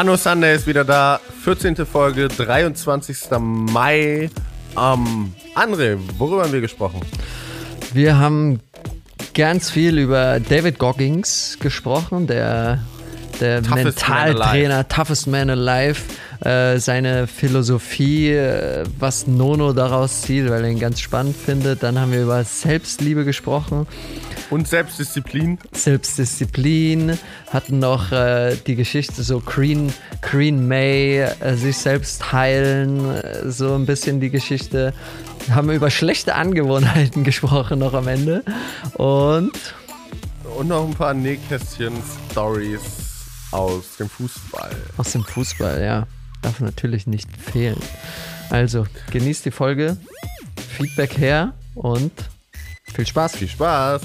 Anno Sunday ist wieder da. 14. Folge, 23. Mai. Ähm, André, worüber haben wir gesprochen? Wir haben ganz viel über David Goggins gesprochen, der, der Mentaltrainer, toughest man alive. Äh, seine Philosophie, äh, was Nono daraus zieht, weil er ihn ganz spannend findet. Dann haben wir über Selbstliebe gesprochen. Und Selbstdisziplin. Selbstdisziplin. Hatten noch äh, die Geschichte so Green, Green May, äh, sich selbst heilen, äh, so ein bisschen die Geschichte. Haben über schlechte Angewohnheiten gesprochen noch am Ende. Und. Und noch ein paar Nähkästchen-Stories aus dem Fußball. Aus dem Fußball, ja darf natürlich nicht fehlen. Also, genießt die Folge, Feedback her und viel Spaß. Viel Spaß.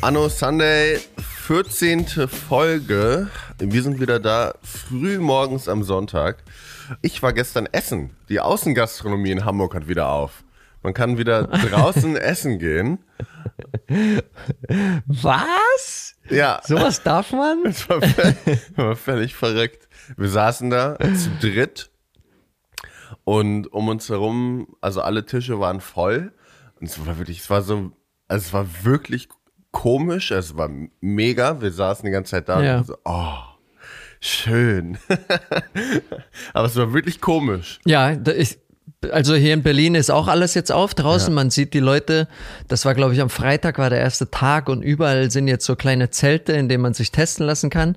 Anno Sunday, 14. Folge. Wir sind wieder da, früh morgens am Sonntag. Ich war gestern essen. Die Außengastronomie in Hamburg hat wieder auf. Man kann wieder draußen essen gehen. Was? Ja. Sowas darf man? Das war völlig, war völlig verrückt. Wir saßen da zu dritt und um uns herum, also alle Tische waren voll. Und es war wirklich, es war so, also es war wirklich komisch, es war mega. Wir saßen die ganze Zeit da Ja. und so, oh, schön. Aber es war wirklich komisch. Ja, ist, also hier in Berlin ist auch alles jetzt auf draußen. Man sieht die Leute. Das war, glaube ich, am Freitag war der erste Tag und überall sind jetzt so kleine Zelte, in denen man sich testen lassen kann,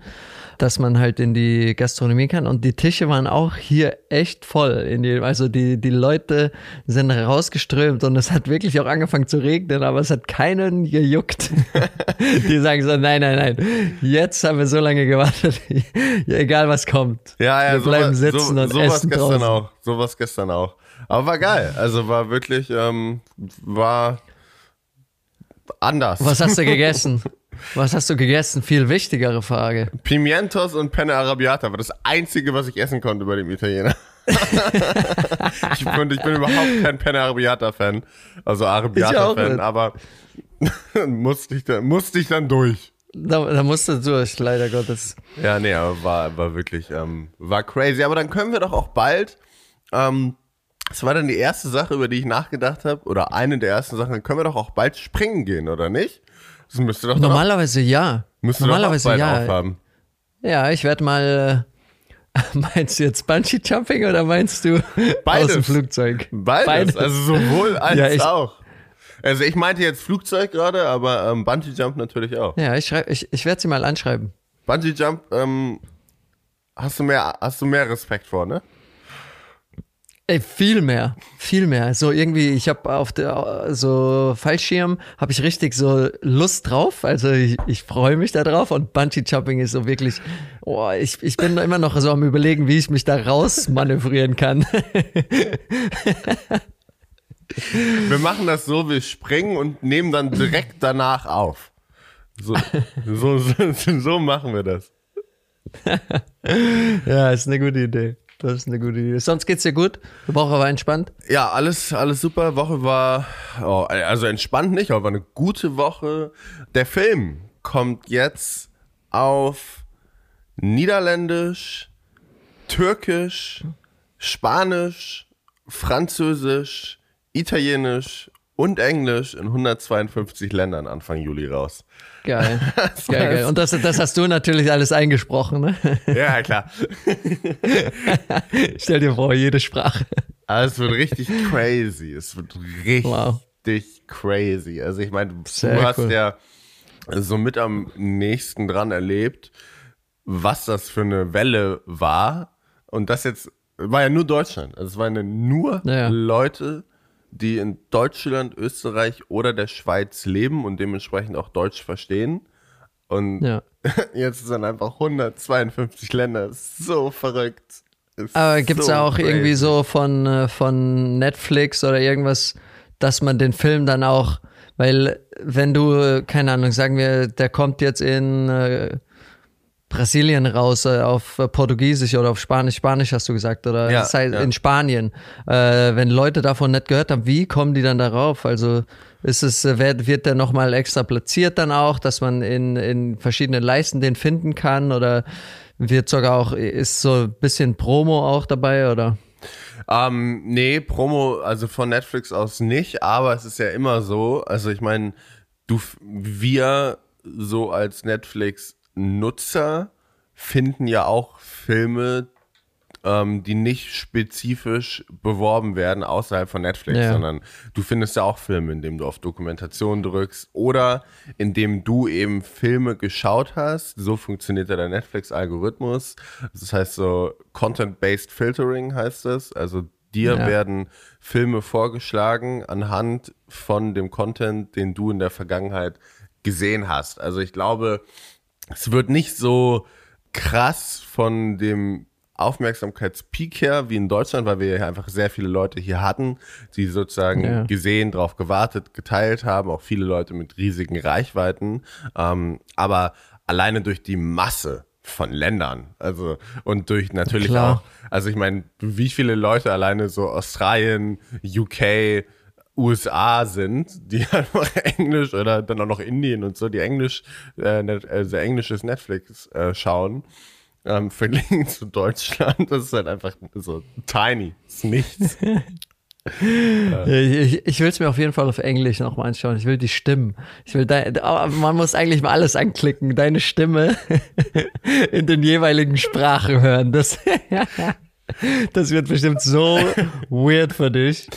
dass man halt in die Gastronomie kann. Und die Tische waren auch hier echt voll. Die, also die, die Leute sind rausgeströmt und es hat wirklich auch angefangen zu regnen, aber es hat keinen gejuckt. die sagen so, nein, nein, nein, jetzt haben wir so lange gewartet. ja, egal was kommt. Ja, ja, wir bleiben sowas- sitzen so, und sowas essen gestern draußen. auch. Sowas gestern auch. Aber war geil. Also war wirklich, ähm, war anders. Was hast du gegessen? Was hast du gegessen? Viel wichtigere Frage. Pimientos und Penne Arrabbiata war das Einzige, was ich essen konnte bei dem Italiener. ich, bin, ich bin überhaupt kein Penne Arrabbiata-Fan. Also nicht. aber musste, ich dann, musste ich dann durch. Da, da musst du durch, leider Gottes. Ja, nee, aber war, war wirklich, ähm, war crazy. Aber dann können wir doch auch bald, ähm, das war dann die erste Sache, über die ich nachgedacht habe, oder eine der ersten Sachen, dann können wir doch auch bald springen gehen, oder nicht? Das müsste doch Normalerweise ja. doch, müsste doch Normalerweise auch bald ja. aufhaben. Ja, ich werde mal. Äh, meinst du jetzt Bungee Jumping oder meinst du Beides. aus dem Flugzeug? Beides, also sowohl als Ja, ich- auch. Also ich meinte jetzt Flugzeug gerade, aber ähm, Bungee Jump natürlich auch. Ja, ich, schreib, ich, ich werde sie mal anschreiben. Bungee Jump, ähm, hast du mehr, hast du mehr Respekt vor, ne? Ey, viel mehr, viel mehr. So irgendwie, ich habe auf der so Fallschirm habe ich richtig so Lust drauf. Also ich, ich freue mich da drauf und Bungee Jumping ist so wirklich. Oh, ich, ich bin immer noch so am überlegen, wie ich mich da raus manövrieren kann. Wir machen das so, wir springen und nehmen dann direkt danach auf. So, so, so, so machen wir das. ja, ist eine gute Idee. Das ist eine gute Idee. Sonst geht's dir gut? Die Woche war entspannt. Ja, alles, alles super. Woche war, oh, also entspannt nicht, aber war eine gute Woche. Der Film kommt jetzt auf Niederländisch, Türkisch, Spanisch, Französisch, Italienisch und Englisch in 152 Ländern Anfang Juli raus. Geil. geil, geil. Und das, das hast du natürlich alles eingesprochen, ne? Ja, klar. Stell dir vor, jede Sprache. Aber es wird richtig crazy. Es wird richtig Wow. crazy. Also ich meine, du Sehr hast cool. ja so mit am nächsten dran erlebt, was das für eine Welle war. Und das jetzt war ja nur Deutschland. Also es waren ja nur Ja. Leute, die in Deutschland, Österreich oder der Schweiz leben und dementsprechend auch Deutsch verstehen. Und Ja. jetzt sind einfach 152 Länder. So verrückt. Ist Aber gibt's so da auch irgendwie crazy. so von, äh, von Netflix oder irgendwas, dass man den Film dann auch, weil wenn du, keine Ahnung, sagen wir, der kommt jetzt in äh, Brasilien raus, äh, auf äh, Portugiesisch oder auf Spanisch. Spanisch hast du gesagt, oder Ja, das heißt, ja. in Spanien. Äh, wenn Leute davon nicht gehört haben, wie kommen die dann darauf? Also ist es, äh, wird, wird der nochmal extra platziert dann auch, dass man in, in verschiedenen Leisten den finden kann? Oder wird sogar auch, ist so ein bisschen Promo auch dabei, oder? Ähm, nee, Promo, also von Netflix aus nicht, aber es ist ja immer so, also ich meine, du, wir so als Netflix-Nutzer finden ja auch Filme, ähm, die nicht spezifisch beworben werden außerhalb von Netflix, Ja. sondern du findest ja auch Filme, indem du auf Dokumentation drückst oder indem du eben Filme geschaut hast. So funktioniert ja der Netflix-Algorithmus. Das heißt so Content-Based Filtering heißt das. Also dir Ja. werden Filme vorgeschlagen anhand von dem Content, den du in der Vergangenheit gesehen hast. Also ich glaube, es wird nicht so krass von dem Aufmerksamkeitspeak her wie in Deutschland, weil wir ja einfach sehr viele Leute hier hatten, die sozusagen Ja. gesehen, drauf gewartet, geteilt haben, auch viele Leute mit riesigen Reichweiten. Ähm, aber alleine durch die Masse von Ländern, also und durch natürlich Klar. auch, also ich meine, wie viele Leute alleine so Australien, UK, USA sind, die einfach Englisch oder dann auch noch Indien und so, die Englisch, äh, net, also englisches Netflix äh, schauen, ähm, verglichen zu Deutschland, das ist halt einfach so tiny, ist nichts. Ich, ich will es mir auf jeden Fall auf Englisch nochmal anschauen. Ich will die Stimmen. Ich will dein, aber man muss eigentlich mal alles anklicken. Deine Stimme in den jeweiligen Sprachen hören. Das, das wird bestimmt so weird für dich.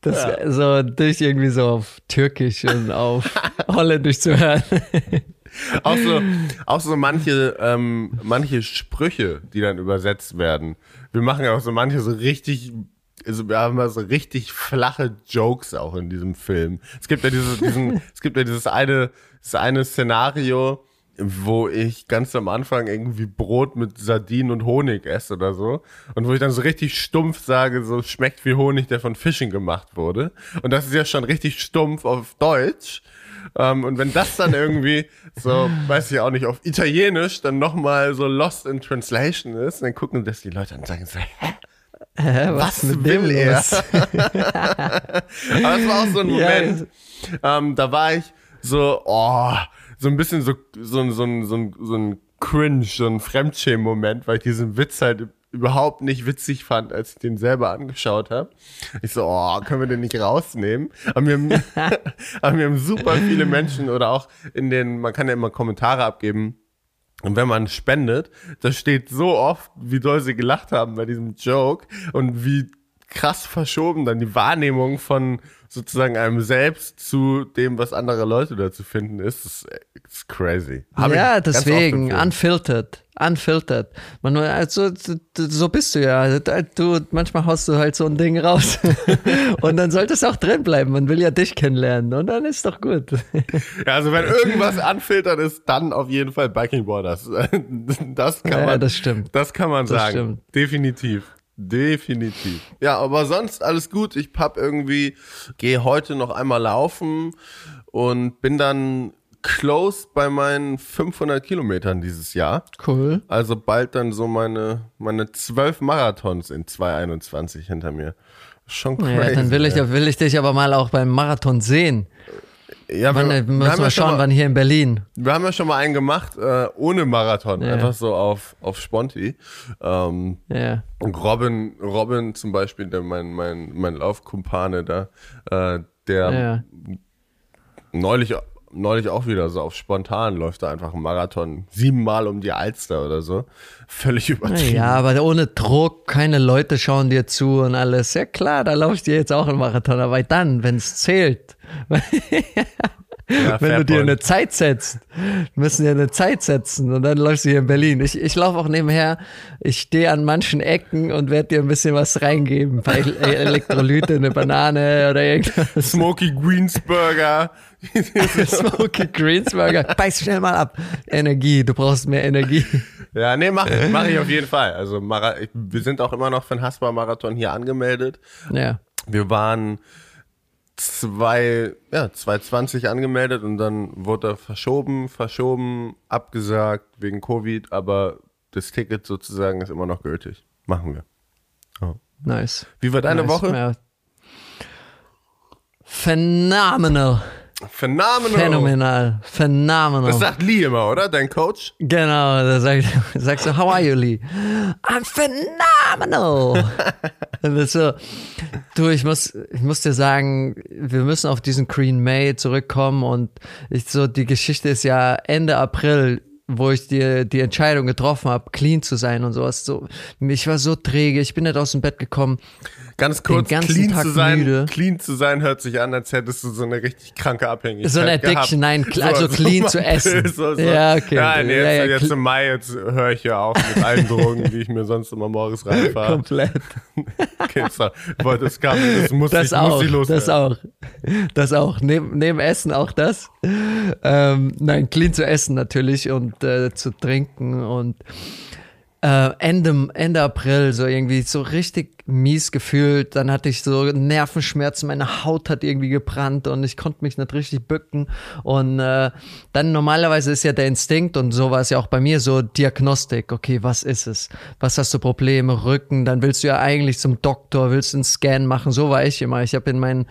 Das so dich irgendwie so auf Türkisch und auf Holländisch zu hören. auch so, auch so manche, ähm, manche Sprüche, die dann übersetzt werden. Wir machen ja auch so manche so richtig, also wir haben ja so richtig flache Jokes auch in diesem Film. Es gibt ja dieses, diesen, es gibt ja dieses eine, das eine Szenario, wo ich ganz am Anfang irgendwie Brot mit Sardinen und Honig esse oder so. Und wo ich dann so richtig stumpf sage, so schmeckt wie Honig, der von Fischen gemacht wurde. Und das ist ja schon richtig stumpf auf Deutsch. Ähm, und wenn das dann irgendwie so, weiß ich auch nicht, auf Italienisch dann nochmal so lost in translation ist, dann gucken das die Leute an und sagen so, hä? Hä, Was will er? Aber es war auch so ein Ja, Moment, ähm, da war ich so, oh, so ein bisschen so, so, so, so, so, so ein Cringe, so ein Fremdschämen-Moment, weil ich diesen Witz halt überhaupt nicht witzig fand, als ich den selber angeschaut habe. Ich so, oh, können wir den nicht rausnehmen? Aber mir, haben- aber mir haben super viele Menschen oder auch in den, man kann ja immer Kommentare abgeben, und wenn man spendet, da steht so oft, wie doll sie gelacht haben bei diesem Joke und wie krass verschoben dann die Wahrnehmung von sozusagen einem selbst zu dem, was andere Leute dazu finden, ist. Ist, ist crazy. Hab ja, deswegen, unfiltered. Unfiltered. Man, also, so bist du ja. Du, manchmal haust du halt so ein Ding raus. Und dann sollte es auch drin bleiben. Man will ja dich kennenlernen. Und dann ist doch gut. Ja, also wenn irgendwas anfiltert ist, dann auf jeden Fall Biking Borders. Das kann Ja, man, das stimmt. Das kann man Das sagen. stimmt. Definitiv. Definitiv. Ja, aber sonst alles gut. Ich hab irgendwie, gehe heute noch einmal laufen und bin dann close bei meinen 500 Kilometern dieses Jahr. Cool. Also bald dann so meine, meine 12 Marathons in 2021 hinter mir. Schon crazy. Ja, dann will ich, will ich dich aber mal auch beim Marathon sehen. Ja, Wann, wir, äh, wir, müssen haben wir ja schon schauen, mal, wann hier in Berlin. wir haben ja schon mal einen gemacht, äh, ohne Marathon. Ja. Einfach so auf, auf Sponti. Ähm, Ja. Und Robin, Robin zum Beispiel, der mein, mein, mein Laufkumpane da, äh, der Ja. neulich, neulich auch wieder so auf spontan läuft da einfach einen Marathon siebenmal um die Alster oder so. Völlig übertrieben. Ja, aber ohne Druck, keine Leute schauen dir zu und alles. Ja klar, da laufe ich dir jetzt auch einen Marathon, aber dann, wenn es zählt, Ja, wenn du dir eine Zeit setzt, müssen dir eine Zeit setzen und dann läufst du hier in Berlin. Ich, ich laufe auch nebenher, ich stehe an manchen Ecken und werde dir ein bisschen was reingeben. Ein paar Elektrolyte, eine Banane oder irgendwas. Smoky Greensburger. Smoky Greensburger. Beiß schnell mal ab. Energie, du brauchst mehr Energie. ja, nee, mach, mach ich auf jeden Fall. Also Mara ich, wir sind auch immer noch für den Haspa-Marathon hier angemeldet. Ja. Wir waren zwei, ja, 2020 angemeldet und dann wurde er verschoben, verschoben, abgesagt wegen Covid, aber das Ticket sozusagen ist immer noch gültig. Machen wir. Oh. Nice. Wie war deine nice. Woche? Ja. Phenomenal. Phenomenal. Phänomenal. Phenomenal. Das sagt Lee immer, oder? Dein Coach? Genau, da sagt, sagst du, how are you, Lee? I'm phenomenal. Und so, du, ich muss, ich muss dir sagen, wir müssen auf diesen Green May zurückkommen und ich so, die Geschichte ist ja Ende April wo ich die, die Entscheidung getroffen habe, clean zu sein und sowas. So, ich war so träge, ich bin nicht aus dem Bett gekommen. Ganz kurz, clean Tag zu sein, müde. clean zu sein hört sich an, als hättest du so eine richtig kranke Abhängigkeit So eine Addiction, nein, also so, clean so zu essen. So. Ja, okay. Nee, jetzt, ja, ja, jetzt im Mai, jetzt höre ich ja auf mit allen Drogen, die ich mir sonst immer morgens reinfahre. Komplett. okay, so, das, kam, das muss das ich, auch, muss ich loswerden. Das auch. Das auch. Neben, neben Essen auch das. Ähm, nein, clean zu essen natürlich und äh, zu trinken und äh, Ende, Ende April so irgendwie so richtig mies gefühlt. Dann hatte ich so Nervenschmerzen, meine Haut hat irgendwie gebrannt und ich konnte mich nicht richtig bücken. Und äh, dann normalerweise ist ja der Instinkt und so war es ja auch bei mir so Diagnostik. Okay, was ist es? Was hast du Probleme? Rücken? Dann willst du ja eigentlich zum Doktor, willst einen Scan machen. So war ich immer. Ich habe in, mein,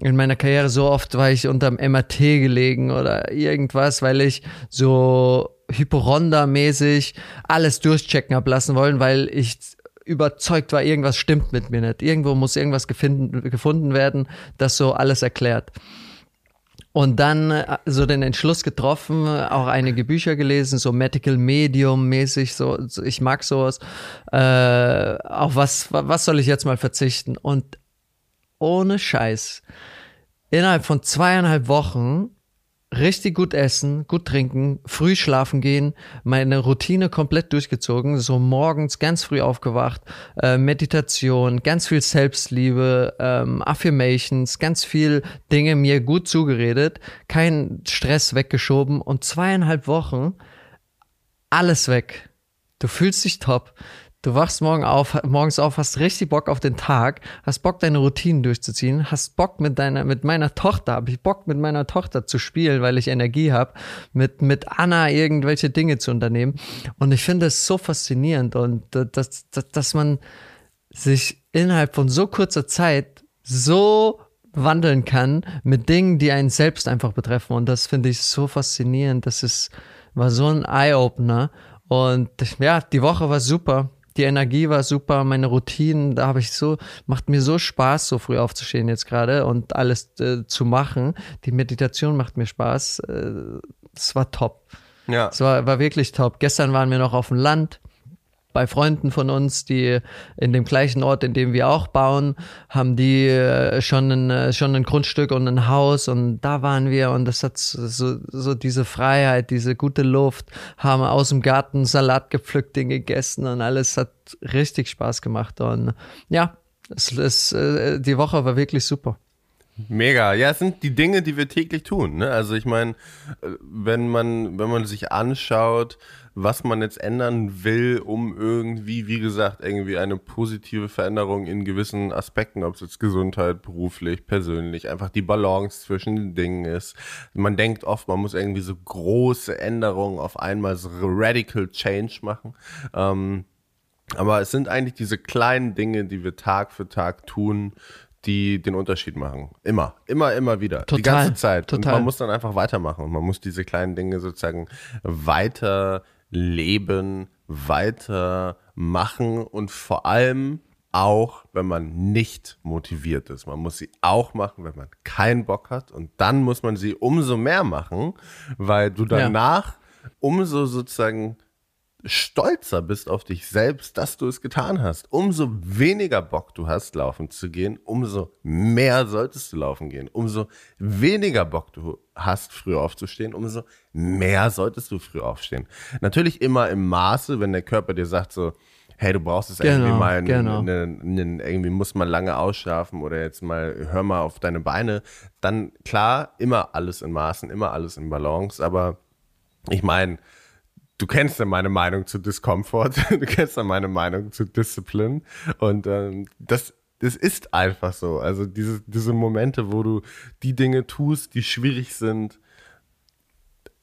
in meiner Karriere so oft war ich unterm MRT gelegen oder irgendwas, weil ich so Hyporonda-mäßig alles durchchecken hab lassen wollen, weil ich überzeugt war, irgendwas stimmt mit mir nicht. Irgendwo muss irgendwas gefunden, gefunden werden, das so alles erklärt. Und dann äh, so den Entschluss getroffen, auch einige Bücher gelesen, so Medical Medium mäßig, so, ich mag sowas. Äh, auf was, was soll ich jetzt mal verzichten? Und ohne Scheiß, innerhalb von zweieinhalb Wochen richtig gut essen, gut trinken, früh schlafen gehen, meine Routine komplett durchgezogen, so morgens ganz früh aufgewacht, äh, Meditation, ganz viel Selbstliebe, ähm, Affirmations, ganz viel Dinge mir gut zugeredet, kein Stress weggeschoben und zweieinhalb Wochen alles weg. Du fühlst dich top. Du wachst morgen auf, morgens auf, hast richtig Bock auf den Tag, hast Bock, deine Routinen durchzuziehen, hast Bock mit deiner, mit meiner Tochter, habe ich Bock mit meiner Tochter zu spielen, weil ich Energie habe, mit, mit Anna irgendwelche Dinge zu unternehmen. Und ich finde es so faszinierend und dass, dass, dass man sich innerhalb von so kurzer Zeit so wandeln kann mit Dingen, die einen selbst einfach betreffen. Und das finde ich so faszinierend. Das ist, war so ein Eye-Opener. Und ja, die Woche war super die Energie war super, meine Routinen, da habe ich so, macht mir so Spaß, so früh aufzustehen jetzt gerade und alles äh, zu machen. Die Meditation macht mir Spaß. Es äh, war top. Ja. Es war, war wirklich top. Gestern waren wir noch auf dem Land bei Freunden von uns, die in dem gleichen Ort, in dem wir auch bauen, haben die äh, schon ein, äh, schon ein Grundstück und ein Haus und da waren wir und das hat so, so diese Freiheit, diese gute Luft, haben aus dem Garten Salat gepflückt, den gegessen und alles hat richtig Spaß gemacht und ja, es, es, äh, die Woche war wirklich super. Mega. Ja, es sind die Dinge, die wir täglich tun. Ne? Also ich meine, wenn man, wenn man sich anschaut, was man jetzt ändern will, um irgendwie, wie gesagt, irgendwie eine positive Veränderung in gewissen Aspekten, ob es jetzt Gesundheit, beruflich, persönlich, einfach die Balance zwischen den Dingen ist. Man denkt oft, man muss irgendwie so große Änderungen auf einmal, so radical change machen. Ähm, aber es sind eigentlich diese kleinen Dinge, die wir Tag für Tag tun, die den Unterschied machen. Immer, immer, immer wieder. Total, die ganze Zeit. Total. Und man muss dann einfach weitermachen. Und man muss diese kleinen Dinge sozusagen weiter leben, weiter machen und vor allem auch, wenn man nicht motiviert ist. Man muss sie auch machen, wenn man keinen Bock hat. Und dann muss man sie umso mehr machen, weil du danach ja. umso sozusagen stolzer bist auf dich selbst, dass du es getan hast. Umso weniger Bock du hast, laufen zu gehen, umso mehr solltest du laufen gehen. Umso weniger Bock du hast, früh aufzustehen, umso mehr solltest du früh aufstehen. Natürlich immer im Maße, wenn der Körper dir sagt so, hey, du brauchst es genau, irgendwie mal, genau. ne, ne, irgendwie muss man lange ausschlafen oder jetzt mal, hör mal auf deine Beine, dann klar, immer alles in Maßen, immer alles in Balance, aber ich meine, du kennst ja meine Meinung zu Discomfort, du kennst ja meine Meinung zu Discipline und ähm, das das ist einfach so. Also diese, diese Momente, wo du die Dinge tust, die schwierig sind,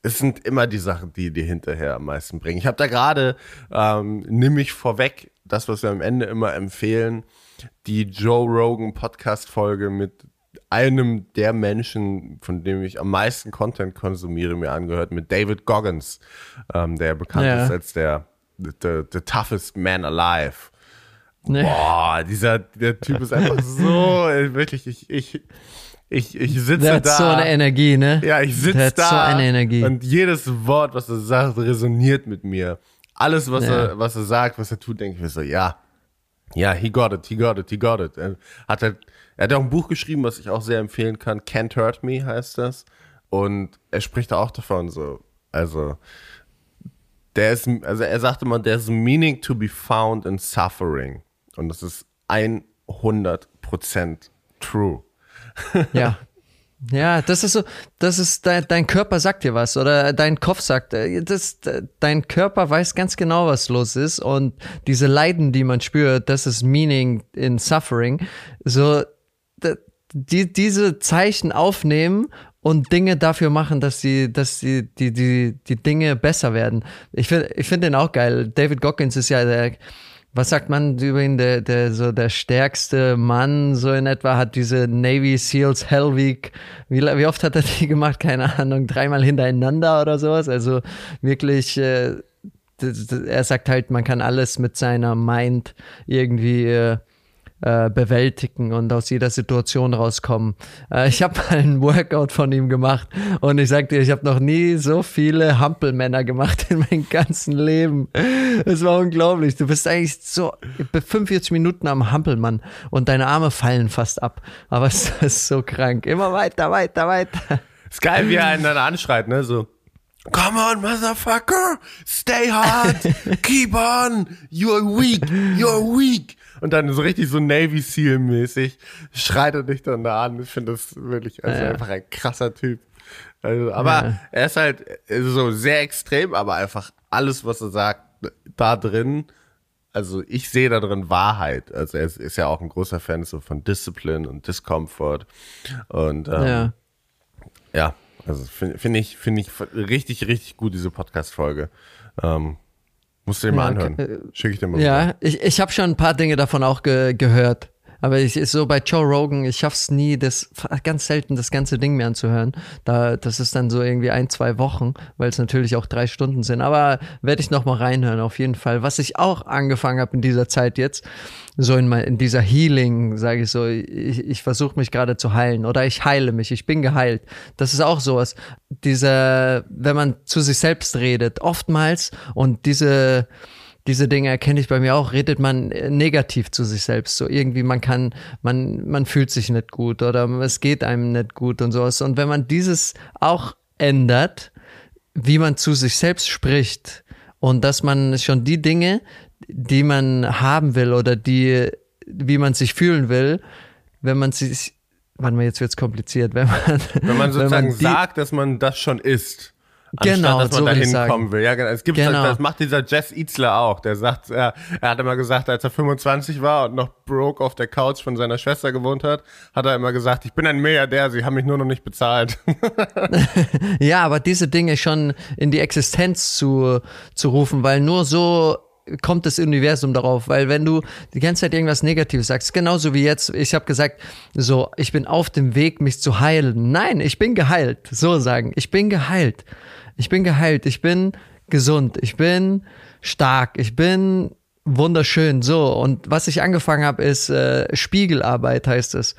es sind immer die Sachen, die dir hinterher am meisten bringen. Ich habe da gerade, ähm, nimm mich vorweg, das, was wir am Ende immer empfehlen, die Joe Rogan Podcast-Folge mit einem der Menschen, von dem ich am meisten Content konsumiere, mir angehört, mit David Goggins, ähm, der bekannt ja. ist als der the, the toughest man alive. Nee. Boah, dieser der Typ ist einfach so, wirklich, ich, ich, ich, ich sitze der hat da. so eine Energie, ne? Ja, ich sitze da. so eine Energie. Und jedes Wort, was er sagt, resoniert mit mir. Alles, was, ja. er, was er sagt, was er tut, denke ich mir so, ja. Ja, he got it, he got it, he got it. Er hat halt, er hat auch ein Buch geschrieben, was ich auch sehr empfehlen kann. Can't Hurt Me heißt das. Und er spricht auch davon so. Also, der ist, also er sagte mal, there's meaning to be found in suffering. Und das ist 100% true. Ja. Ja, das ist so, das ist dein, dein Körper sagt dir was oder dein Kopf sagt, äh, das, dein Körper weiß ganz genau, was los ist und diese Leiden, die man spürt, das ist Meaning in Suffering. So, die, diese Zeichen aufnehmen und Dinge dafür machen, dass die, dass die, die, die, die Dinge besser werden. Ich finde, ich finde den auch geil. David Goggins ist ja der, was sagt man über ihn, der, der, so der stärkste Mann, so in etwa, hat diese Navy Seals Hell Week, wie, wie oft hat er die gemacht? Keine Ahnung, dreimal hintereinander oder sowas. Also wirklich, äh, er sagt halt, man kann alles mit seiner Mind irgendwie äh, äh, bewältigen und aus jeder Situation rauskommen. Äh, ich habe mal einen Workout von ihm gemacht und ich sag dir, ich habe noch nie so viele Hampelmänner gemacht in meinem ganzen Leben. Es war unglaublich. Du bist eigentlich so 45 Minuten am Hampelmann und deine Arme fallen fast ab. Aber es ist so krank. Immer weiter, weiter, weiter. Ist geil, wie er einen dann anschreit, ne? So. Come on, motherfucker! Stay hard! Keep on! You're weak! You're weak! Und dann so richtig so Navy Seal mäßig schreit er dich dann da an. Ich finde das wirklich also ja. einfach ein krasser Typ. Also, aber ja. er ist halt so sehr extrem, aber einfach alles, was er sagt, da drin, also ich sehe da drin Wahrheit. Also er ist, ist ja auch ein großer Fan so von Discipline und Discomfort. Und ähm, ja. ja, also finde find ich, finde ich richtig, richtig gut, diese Podcast-Folge. Ähm, Musst du dir mal ja, anhören. Äh, Schicke ich dir mal. Ja, ich, ich habe schon ein paar Dinge davon auch ge gehört. Aber ich ist so bei Joe Rogan, ich schaff's nie, das ganz selten das ganze Ding mir anzuhören. Da, das ist dann so irgendwie ein, zwei Wochen, weil es natürlich auch drei Stunden sind. Aber werde ich noch mal reinhören, auf jeden Fall. Was ich auch angefangen habe in dieser Zeit jetzt, so in, mein, in dieser Healing, sage ich so, ich, ich versuche mich gerade zu heilen oder ich heile mich, ich bin geheilt. Das ist auch sowas. Diese, wenn man zu sich selbst redet, oftmals und diese diese Dinge erkenne ich bei mir auch, redet man äh, negativ zu sich selbst. So irgendwie, man kann, man, man fühlt sich nicht gut oder es geht einem nicht gut und sowas. Und wenn man dieses auch ändert, wie man zu sich selbst spricht und dass man schon die Dinge, die man haben will oder die, wie man sich fühlen will, wenn man sich, warte mal, jetzt wird's kompliziert, wenn man, wenn man sozusagen wenn man die, sagt, dass man das schon ist. Genau, dass man so da hinkommen will. Ja, genau. Es gibt genau. das macht dieser Jess Itzler auch. Der sagt, er, er hat immer gesagt, als er 25 war und noch broke auf der Couch von seiner Schwester gewohnt hat, hat er immer gesagt, ich bin ein Milliardär, sie haben mich nur noch nicht bezahlt. ja, aber diese Dinge schon in die Existenz zu, zu rufen, weil nur so kommt das Universum darauf, weil wenn du die ganze Zeit irgendwas Negatives sagst, genauso wie jetzt, ich habe gesagt, so, ich bin auf dem Weg, mich zu heilen. Nein, ich bin geheilt. So sagen, ich bin geheilt. Ich bin geheilt, ich bin gesund, ich bin stark, ich bin wunderschön. So, und was ich angefangen habe, ist äh, Spiegelarbeit, heißt es.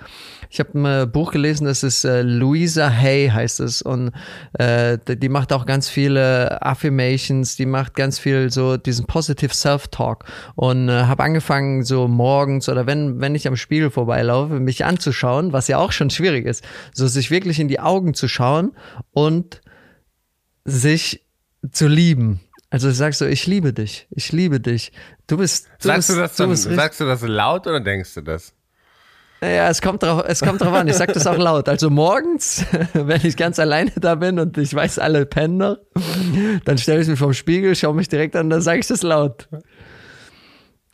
Ich habe ein äh, Buch gelesen, das ist äh, Louisa Hay, heißt es. Und äh, die macht auch ganz viele Affirmations, die macht ganz viel so diesen Positive Self-Talk. Und äh, habe angefangen, so morgens oder wenn, wenn ich am Spiegel vorbeilaufe, mich anzuschauen, was ja auch schon schwierig ist, so sich wirklich in die Augen zu schauen und sich zu lieben. Also sagst du, ich liebe dich, ich liebe dich. Du bist. Du sagst, bist, du das dann, sagst du das laut oder denkst du das? Ja, es kommt drauf, es kommt drauf an. Ich sag das auch laut. Also morgens, wenn ich ganz alleine da bin und ich weiß, alle pennen noch, dann stelle ich mich vom Spiegel, schaue mich direkt an, dann sage ich das laut.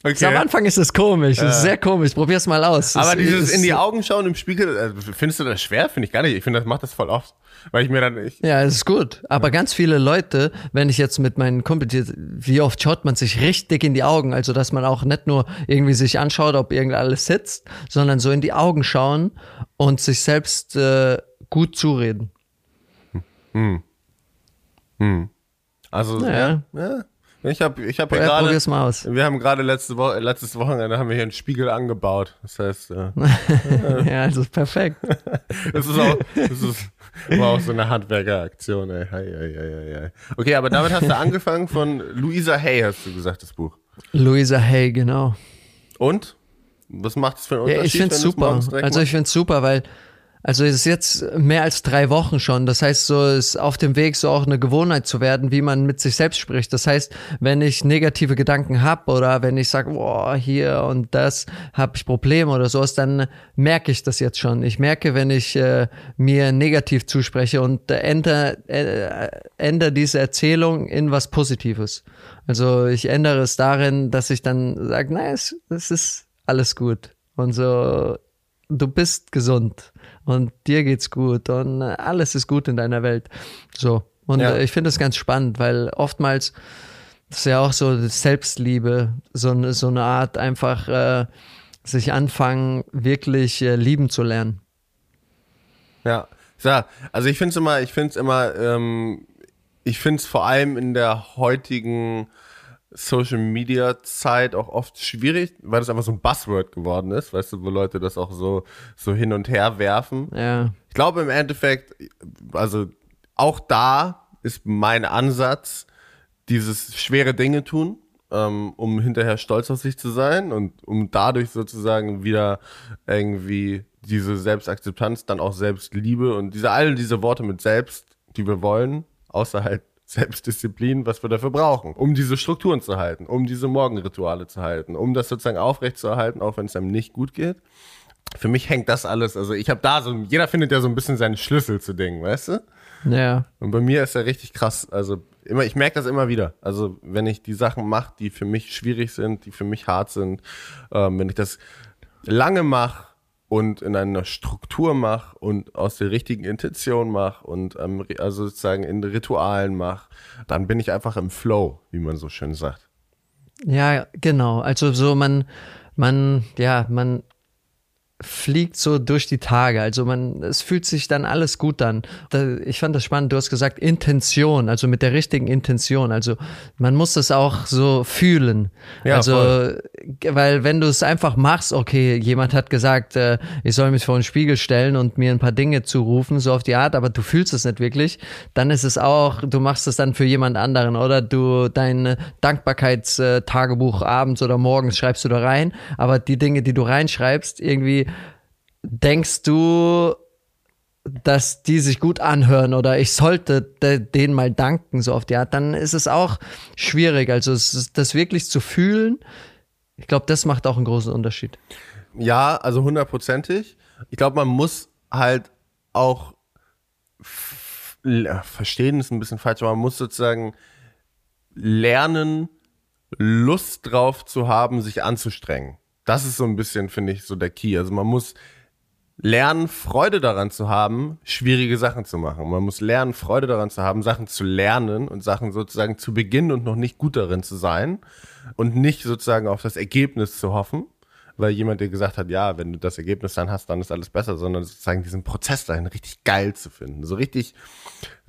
Okay. So, am Anfang ist es komisch, das ist sehr komisch. Probier's mal aus. Aber Es- dieses es- in die Augen schauen im Spiegel, äh, findest du das schwer? Finde ich gar nicht. Ich finde, das macht das voll oft. Weil ich mir dann, ich, Ja, es ist gut. Aber ganz viele Leute, wenn ich jetzt mit meinen Kumpels, wie oft schaut man sich richtig in die Augen? Also, dass man auch nicht nur irgendwie sich anschaut, ob irgend alles sitzt, sondern so in die Augen schauen und sich selbst äh, gut zureden. also, Naja. ja. ja. Ich habe ich hab ja Ja, gerade, probier's mal aus. wir haben gerade letzte Woche, letztes Wochenende haben wir hier einen Spiegel angebaut. Das heißt, äh, ja, also perfekt. das ist auch, das ist, war auch so eine Handwerkeraktion, ey. Hei, hei, hei, hei. Okay, aber damit hast du angefangen von Louisa Hay, hast du gesagt, das Buch. Luisa Hay, genau. Und? Was macht es für einen Ja, Unterschied? ich finde es super. Also ich finde es super, weil also es ist jetzt mehr als drei Wochen schon. Das heißt, so ist auf dem Weg, so auch eine Gewohnheit zu werden, wie man mit sich selbst spricht. Das heißt, wenn ich negative Gedanken habe oder wenn ich sage, boah, hier und das habe ich Probleme oder sowas, dann merke ich das jetzt schon. Ich merke, wenn ich äh, mir negativ zuspreche und äh, ändere, äh, ändere diese Erzählung in was Positives. Also ich ändere es darin, dass ich dann sage, nein, es, es ist alles gut. Und so, du bist gesund und dir geht's gut und äh, alles ist gut in deiner Welt. So. Und Ja. äh, ich finde das ganz spannend, weil oftmals das ist ja auch so Selbstliebe, so eine, so eine Art einfach äh, sich anfangen, wirklich äh, lieben zu lernen. Ja, ja also ich finde es immer, ich finde es immer, ähm, ich finde es vor allem in der heutigen Social Media Zeit auch oft schwierig, weil das einfach so ein Buzzword geworden ist, weißt du, wo Leute das auch so, so hin und her werfen. Ja. Ich glaube im Endeffekt, also auch da ist mein Ansatz, dieses schwere Dinge tun, ähm, um hinterher stolz auf sich zu sein und um dadurch sozusagen wieder irgendwie diese Selbstakzeptanz, dann auch Selbstliebe und diese all diese Worte mit Selbst, die wir wollen, außer halt Selbstdisziplin, was wir dafür brauchen, um diese Strukturen zu halten, um diese Morgenrituale zu halten, um das sozusagen aufrechtzuerhalten, auch wenn es einem nicht gut geht. Für mich hängt das alles, also ich habe da so, jeder findet ja so ein bisschen seinen Schlüssel zu Dingen, weißt du? Ja. Und bei mir ist er richtig krass. Also immer, ich merke das immer wieder. Also wenn ich die Sachen mache, die für mich schwierig sind, die für mich hart sind, ähm, wenn ich das lange mache und in einer Struktur mache und aus der richtigen Intention mache und ähm, also sozusagen in Ritualen mache, dann bin ich einfach im Flow, wie man so schön sagt. Ja, genau. Also so man, man, ja, man fliegt so durch die Tage. Also man, es fühlt sich dann alles gut an. Ich fand das spannend. Du hast gesagt Intention, also mit der richtigen Intention. Also man muss das auch so fühlen. Ja, also, voll. Weil wenn du es einfach machst, okay, jemand hat gesagt, äh, ich soll mich vor den Spiegel stellen und mir ein paar Dinge zurufen, so auf die Art, aber du fühlst es nicht wirklich, dann ist es auch, du machst es dann für jemand anderen oder du dein Dankbarkeitstagebuch abends oder morgens schreibst du da rein, aber die Dinge, die du reinschreibst, irgendwie denkst du, dass die sich gut anhören oder ich sollte de denen mal danken, so auf die Art, dann ist es auch schwierig. Also es ist, das wirklich zu fühlen, ich glaube, das macht auch einen großen Unterschied. Ja, also hundertprozentig. Ich glaube, man muss halt auch verstehen ist ein bisschen falsch, aber man muss sozusagen lernen, Lust drauf zu haben, sich anzustrengen. Das ist so ein bisschen, finde ich, so der Key. Also man muss lernen, Freude daran zu haben, schwierige Sachen zu machen. Man muss lernen, Freude daran zu haben, Sachen zu lernen und Sachen sozusagen zu beginnen und noch nicht gut darin zu sein und nicht sozusagen auf das Ergebnis zu hoffen, weil jemand dir gesagt hat, ja, wenn du das Ergebnis dann hast, dann ist alles besser, sondern sozusagen diesen Prozess dahin richtig geil zu finden. So richtig,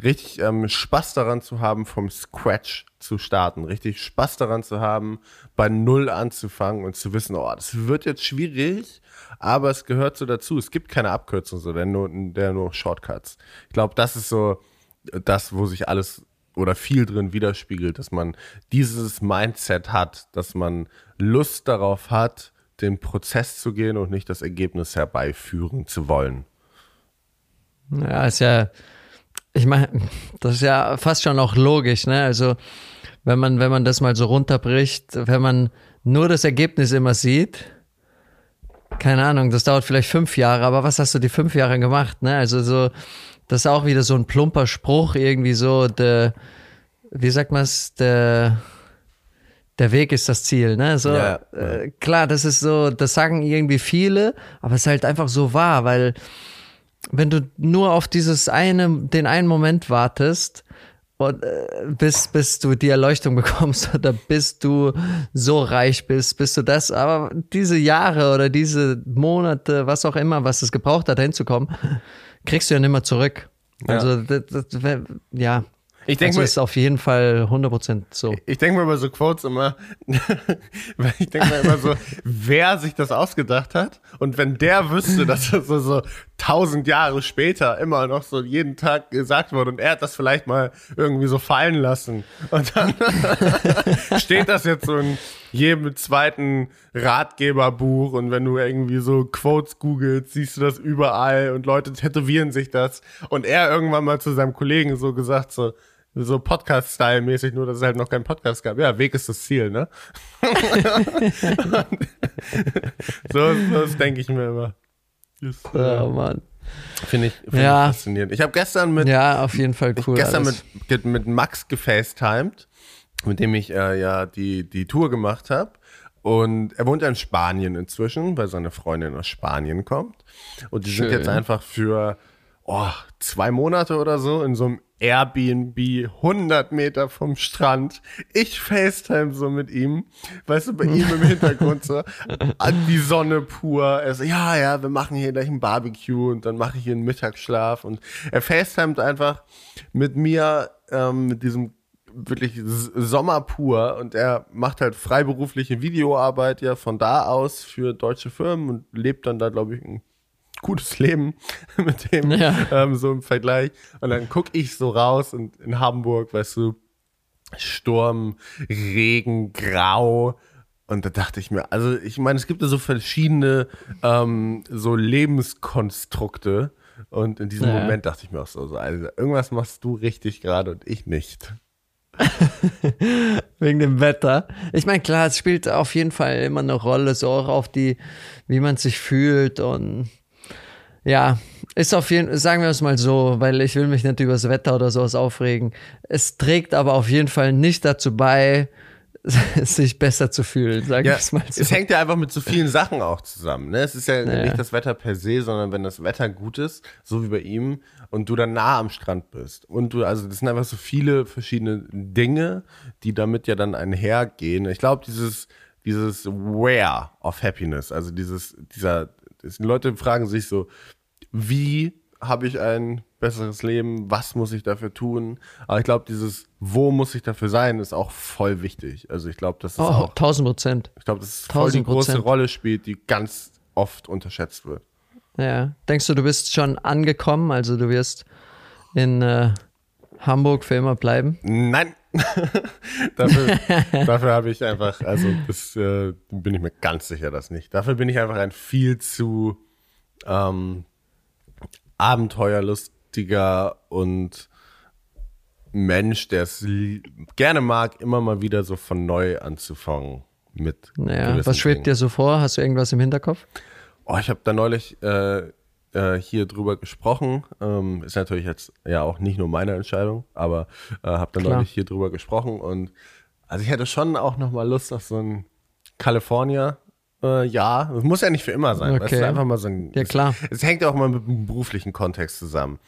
richtig ähm, Spaß daran zu haben, vom Scratch zu starten, richtig Spaß daran zu haben, bei Null anzufangen und zu wissen, oh, das wird jetzt schwierig, aber es gehört so dazu. Es gibt keine Abkürzung, so der nur, der nur Shortcuts. Ich glaube, das ist so das, wo sich alles oder viel drin widerspiegelt, dass man dieses Mindset hat, dass man Lust darauf hat, den Prozess zu gehen und nicht das Ergebnis herbeiführen zu wollen. Ja, ist ja, ich meine, das ist ja fast schon auch logisch, ne? Also, wenn man, wenn man das mal so runterbricht, wenn man nur das Ergebnis immer sieht, keine Ahnung, das dauert vielleicht fünf Jahre, aber was hast du die fünf Jahre gemacht, ne? Also so, das ist auch wieder so ein plumper Spruch, irgendwie so, der, wie sagt man es, der, der Weg ist das Ziel, ne? So, Ja, Äh, klar, das ist so, das sagen irgendwie viele, aber es ist halt einfach so wahr, weil wenn du nur auf dieses eine, den einen Moment wartest, und, äh, bis, bis du die Erleuchtung bekommst oder bis du so reich bist, bis du das, aber diese Jahre oder diese Monate, was auch immer, was es gebraucht hat, hinzukommen, kriegst du ja nimmer zurück. Ja. Also, das, das, wär- ja. Ich denk also ist auf jeden Fall 100% so. Ich denke mir über so Quotes immer, ich denke mir immer so, wer sich das ausgedacht hat. Und wenn der wüsste, dass das so, so tausend Jahre später immer noch so jeden Tag gesagt wurde und er hat das vielleicht mal irgendwie so fallen lassen. Und dann steht das jetzt so in jedem zweiten Ratgeberbuch. Und wenn du irgendwie so Quotes googelst, siehst du das überall und Leute tätowieren sich das. Und er irgendwann mal zu seinem Kollegen so gesagt so, so Podcast-Style-mäßig, nur dass es halt noch keinen Podcast gab. Ja, Weg ist das Ziel, ne? so, so das denke ich mir immer. Ja, äh, Mann. Finde ich, find Ja. ich faszinierend. Ich habe gestern mit Ja, auf jeden Fall cool. gestern alles. mit, mit Max gefacetimed, mit dem ich äh, ja die, die Tour gemacht habe. Und er wohnt ja in Spanien inzwischen, weil seine Freundin aus Spanien kommt. Und die sind Schön. jetzt einfach für oh, zwei Monate oder so in so einem Airbnb 100 Meter vom Strand. Ich FaceTime so mit ihm, weißt du, bei ihm im Hintergrund so an die Sonne pur. Er so, ja, ja, wir machen hier gleich ein Barbecue und dann mache ich hier einen Mittagsschlaf. Und er FaceTimet einfach mit mir, ähm, mit diesem wirklich Sommer pur und er macht halt freiberufliche Videoarbeit ja von da aus für deutsche Firmen und lebt dann da, glaube ich, ein gutes Leben mit dem, Ja. ähm, so im Vergleich. Und dann guck ich so raus und in Hamburg, weißt du, Sturm, Regen, Grau. Und da dachte ich mir, also ich meine, es gibt ja so verschiedene ähm, so Lebenskonstrukte. Und in diesem Ja. Moment dachte ich mir auch so, so also irgendwas machst du richtig gerade und ich nicht. Wegen dem Wetter. Ich meine, klar, es spielt auf jeden Fall immer eine Rolle, so auch auf die, wie man sich fühlt und ja, ist auf jeden sagen wir es mal so, weil ich will mich nicht über das Wetter oder sowas aufregen. Es trägt aber auf jeden Fall nicht dazu bei, sich besser zu fühlen, sagen wir Ja, es mal so. es hängt ja einfach mit so vielen Sachen auch zusammen. Ne? Es ist ja Ja. nicht das Wetter per se, sondern wenn das Wetter gut ist, so wie bei ihm, und du dann nah am Strand bist. Und du, also das sind einfach so viele verschiedene Dinge, die damit ja dann einhergehen. Ich glaube, dieses, dieses Where of Happiness, also dieses, dieser, Leute fragen sich so, wie habe ich ein besseres Leben? Was muss ich dafür tun? Aber ich glaube, dieses Wo muss ich dafür sein, ist auch voll wichtig. Also ich glaube, das ist Oh, auch 1000 Prozent. ich glaube, das ist voll die 1000 große. Rolle spielt, die ganz oft unterschätzt wird. Ja. Denkst du, du bist schon angekommen? Also du wirst in äh, Hamburg für immer bleiben? Nein. dafür dafür habe ich einfach, also das äh, bin ich mir ganz sicher, dass nicht. Dafür bin ich einfach ein viel zu ähm, abenteuerlustiger und Mensch, der es gerne mag, immer mal wieder so von neu anzufangen mit. Naja, was schwebt Dingen. dir so vor? Hast du irgendwas im Hinterkopf? Oh, ich habe da neulich äh, äh, hier drüber gesprochen. Ähm, ist natürlich jetzt ja auch nicht nur meine Entscheidung, aber äh, habe da Klar. neulich hier drüber gesprochen und also ich hätte schon auch noch mal Lust auf so ein California. Äh, ja, es muss ja nicht für immer sein. Okay. Das ist einfach mal so ein. Ja, klar. Es, es hängt ja auch mal mit dem beruflichen Kontext zusammen.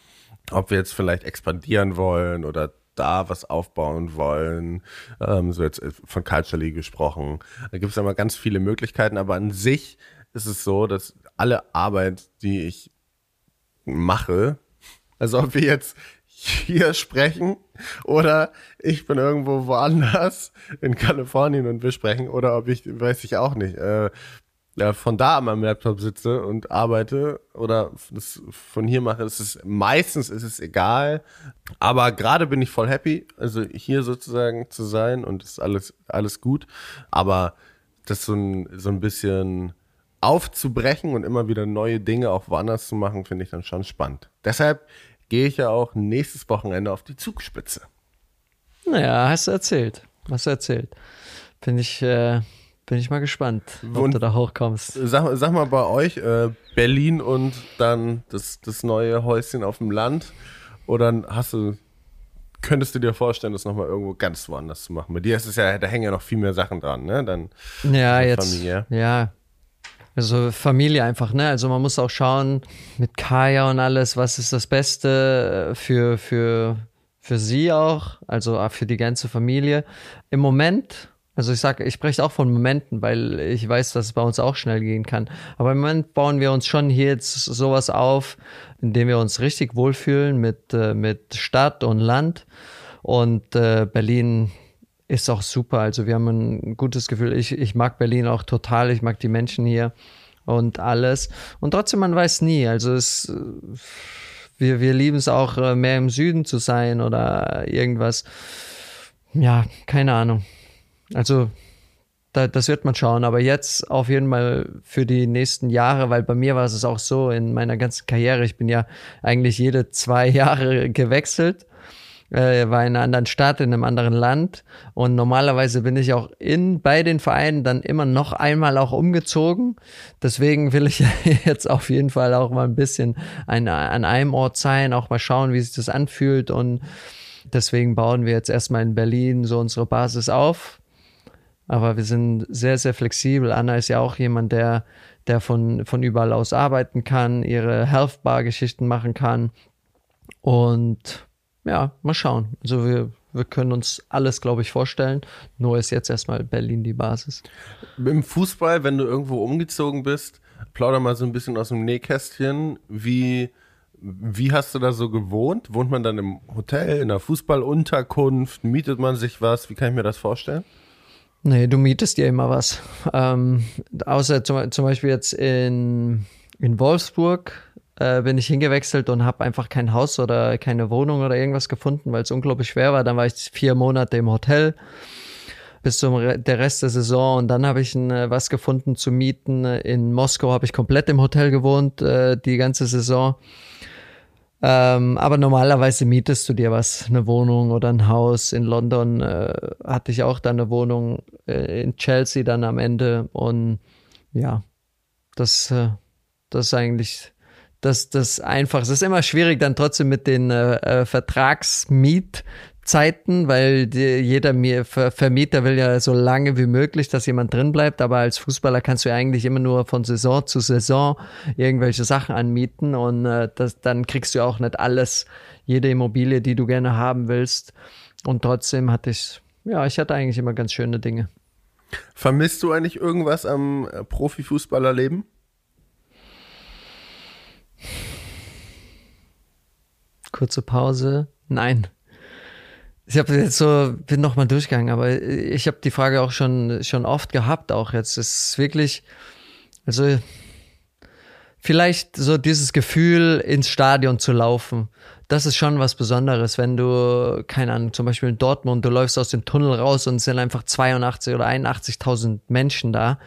Ob wir jetzt vielleicht expandieren wollen oder da was aufbauen wollen. Ähm, so jetzt von Culturally gesprochen. Da gibt es ja mal ganz viele Möglichkeiten, aber an sich ist es so, dass alle Arbeit, die ich mache, also ob wir jetzt hier sprechen oder ich bin irgendwo woanders in Kalifornien und wir sprechen oder ob ich, weiß ich auch nicht, äh, ja, von da an meinem Laptop sitze und arbeite oder das von hier mache, ist es meistens ist es egal. Aber gerade bin ich voll happy, also hier sozusagen zu sein und ist alles, alles gut. Aber das so ein, so ein bisschen aufzubrechen und immer wieder neue Dinge auch woanders zu machen, finde ich dann schon spannend. Deshalb gehe ich ja auch nächstes Wochenende auf die Zugspitze. Naja, hast du erzählt. Hast du erzählt. Bin ich, äh, bin ich mal gespannt, ob Und- du da hochkommst. Sag, sag mal bei euch, äh, Berlin und dann das, das neue Häuschen auf dem Land? Oder hast du könntest du dir vorstellen, das nochmal irgendwo ganz woanders zu machen? Bei dir ist es ja, da hängen ja noch viel mehr Sachen dran, ne? Dann ja, jetzt, Familie. ja. Also Familie einfach, ne? Also man muss auch schauen mit Kaya und alles, was ist das Beste für, für, für sie auch, also für die ganze Familie. Im Moment also ich sage, ich spreche auch von Momenten, weil ich weiß, dass es bei uns auch schnell gehen kann. Aber im Moment bauen wir uns schon hier jetzt sowas auf, in dem wir uns richtig wohlfühlen mit, äh, mit Stadt und Land. Und äh, Berlin ist auch super. Also wir haben ein gutes Gefühl. Ich, ich mag Berlin auch total. Ich mag die Menschen hier und alles. Und trotzdem, man weiß nie. Also es, wir, wir lieben es auch, äh, mehr im Süden zu sein oder irgendwas. Ja, keine Ahnung. Also da, das wird man schauen. Aber jetzt auf jeden Fall für die nächsten Jahre, weil bei mir war es auch so in meiner ganzen Karriere. Ich bin ja eigentlich jede zwei Jahre gewechselt, äh, war in einer anderen Stadt, in einem anderen Land. Und normalerweise bin ich auch in bei den Vereinen dann immer noch einmal auch umgezogen. Deswegen will ich jetzt auf jeden Fall auch mal ein bisschen ein, an einem Ort sein, auch mal schauen, wie sich das anfühlt. Und deswegen bauen wir jetzt erstmal in Berlin so unsere Basis auf aber wir sind sehr, sehr flexibel. Anna ist ja auch jemand, der, der von, von überall aus arbeiten kann, ihre Health Bar Geschichten machen kann. Und ja, mal schauen. Also wir, wir können uns alles, glaube ich, vorstellen. Nur ist jetzt erstmal Berlin die Basis. Im Fußball, wenn du irgendwo umgezogen bist, plauder mal so ein bisschen aus dem Nähkästchen. Wie, wie hast du da so gewohnt? Wohnt man dann im Hotel, in einer Fußballunterkunft? Mietet man sich was? Wie kann ich mir das vorstellen? Nee, du mietest dir immer was. Ähm, außer zum, zum, Beispiel jetzt in, in Wolfsburg äh, bin ich hingewechselt und habe einfach kein Haus oder keine Wohnung oder irgendwas gefunden, weil es unglaublich schwer war. Dann war ich vier Monate im Hotel bis zum Re der Rest der Saison und dann habe ich äh, was gefunden zu mieten. In Moskau habe ich komplett im Hotel gewohnt äh, die ganze Saison. Ähm, aber normalerweise mietest du dir was, eine Wohnung oder ein Haus. In London äh, hatte ich auch dann eine Wohnung, äh, in Chelsea dann am Ende. Und ja, das, äh, das ist eigentlich das, das einfach. Es ist immer schwierig, dann trotzdem mit den äh, äh Vertragsmiet weil die, jeder mir Vermieter will ja so lange wie möglich, dass jemand drin bleibt. Aber als Fußballer kannst du ja eigentlich immer nur von Saison zu Saison irgendwelche Sachen anmieten und äh, das, dann kriegst du auch nicht alles, jede Immobilie, die du gerne haben willst. Und trotzdem hatte ich, ja, ich hatte eigentlich immer ganz schöne Dinge. Vermisst du eigentlich irgendwas am äh, Profifußballerleben? Kurze Pause. Nein. Ich habe jetzt so, bin nochmal durchgegangen, aber ich habe die Frage auch schon, schon oft gehabt, auch jetzt. Es ist wirklich, also vielleicht so dieses Gefühl, ins Stadion zu laufen. Das ist schon was Besonderes, wenn du, keine Ahnung, zum Beispiel in Dortmund, du läufst aus dem Tunnel raus und es sind einfach 82 oder 81.000 Menschen da.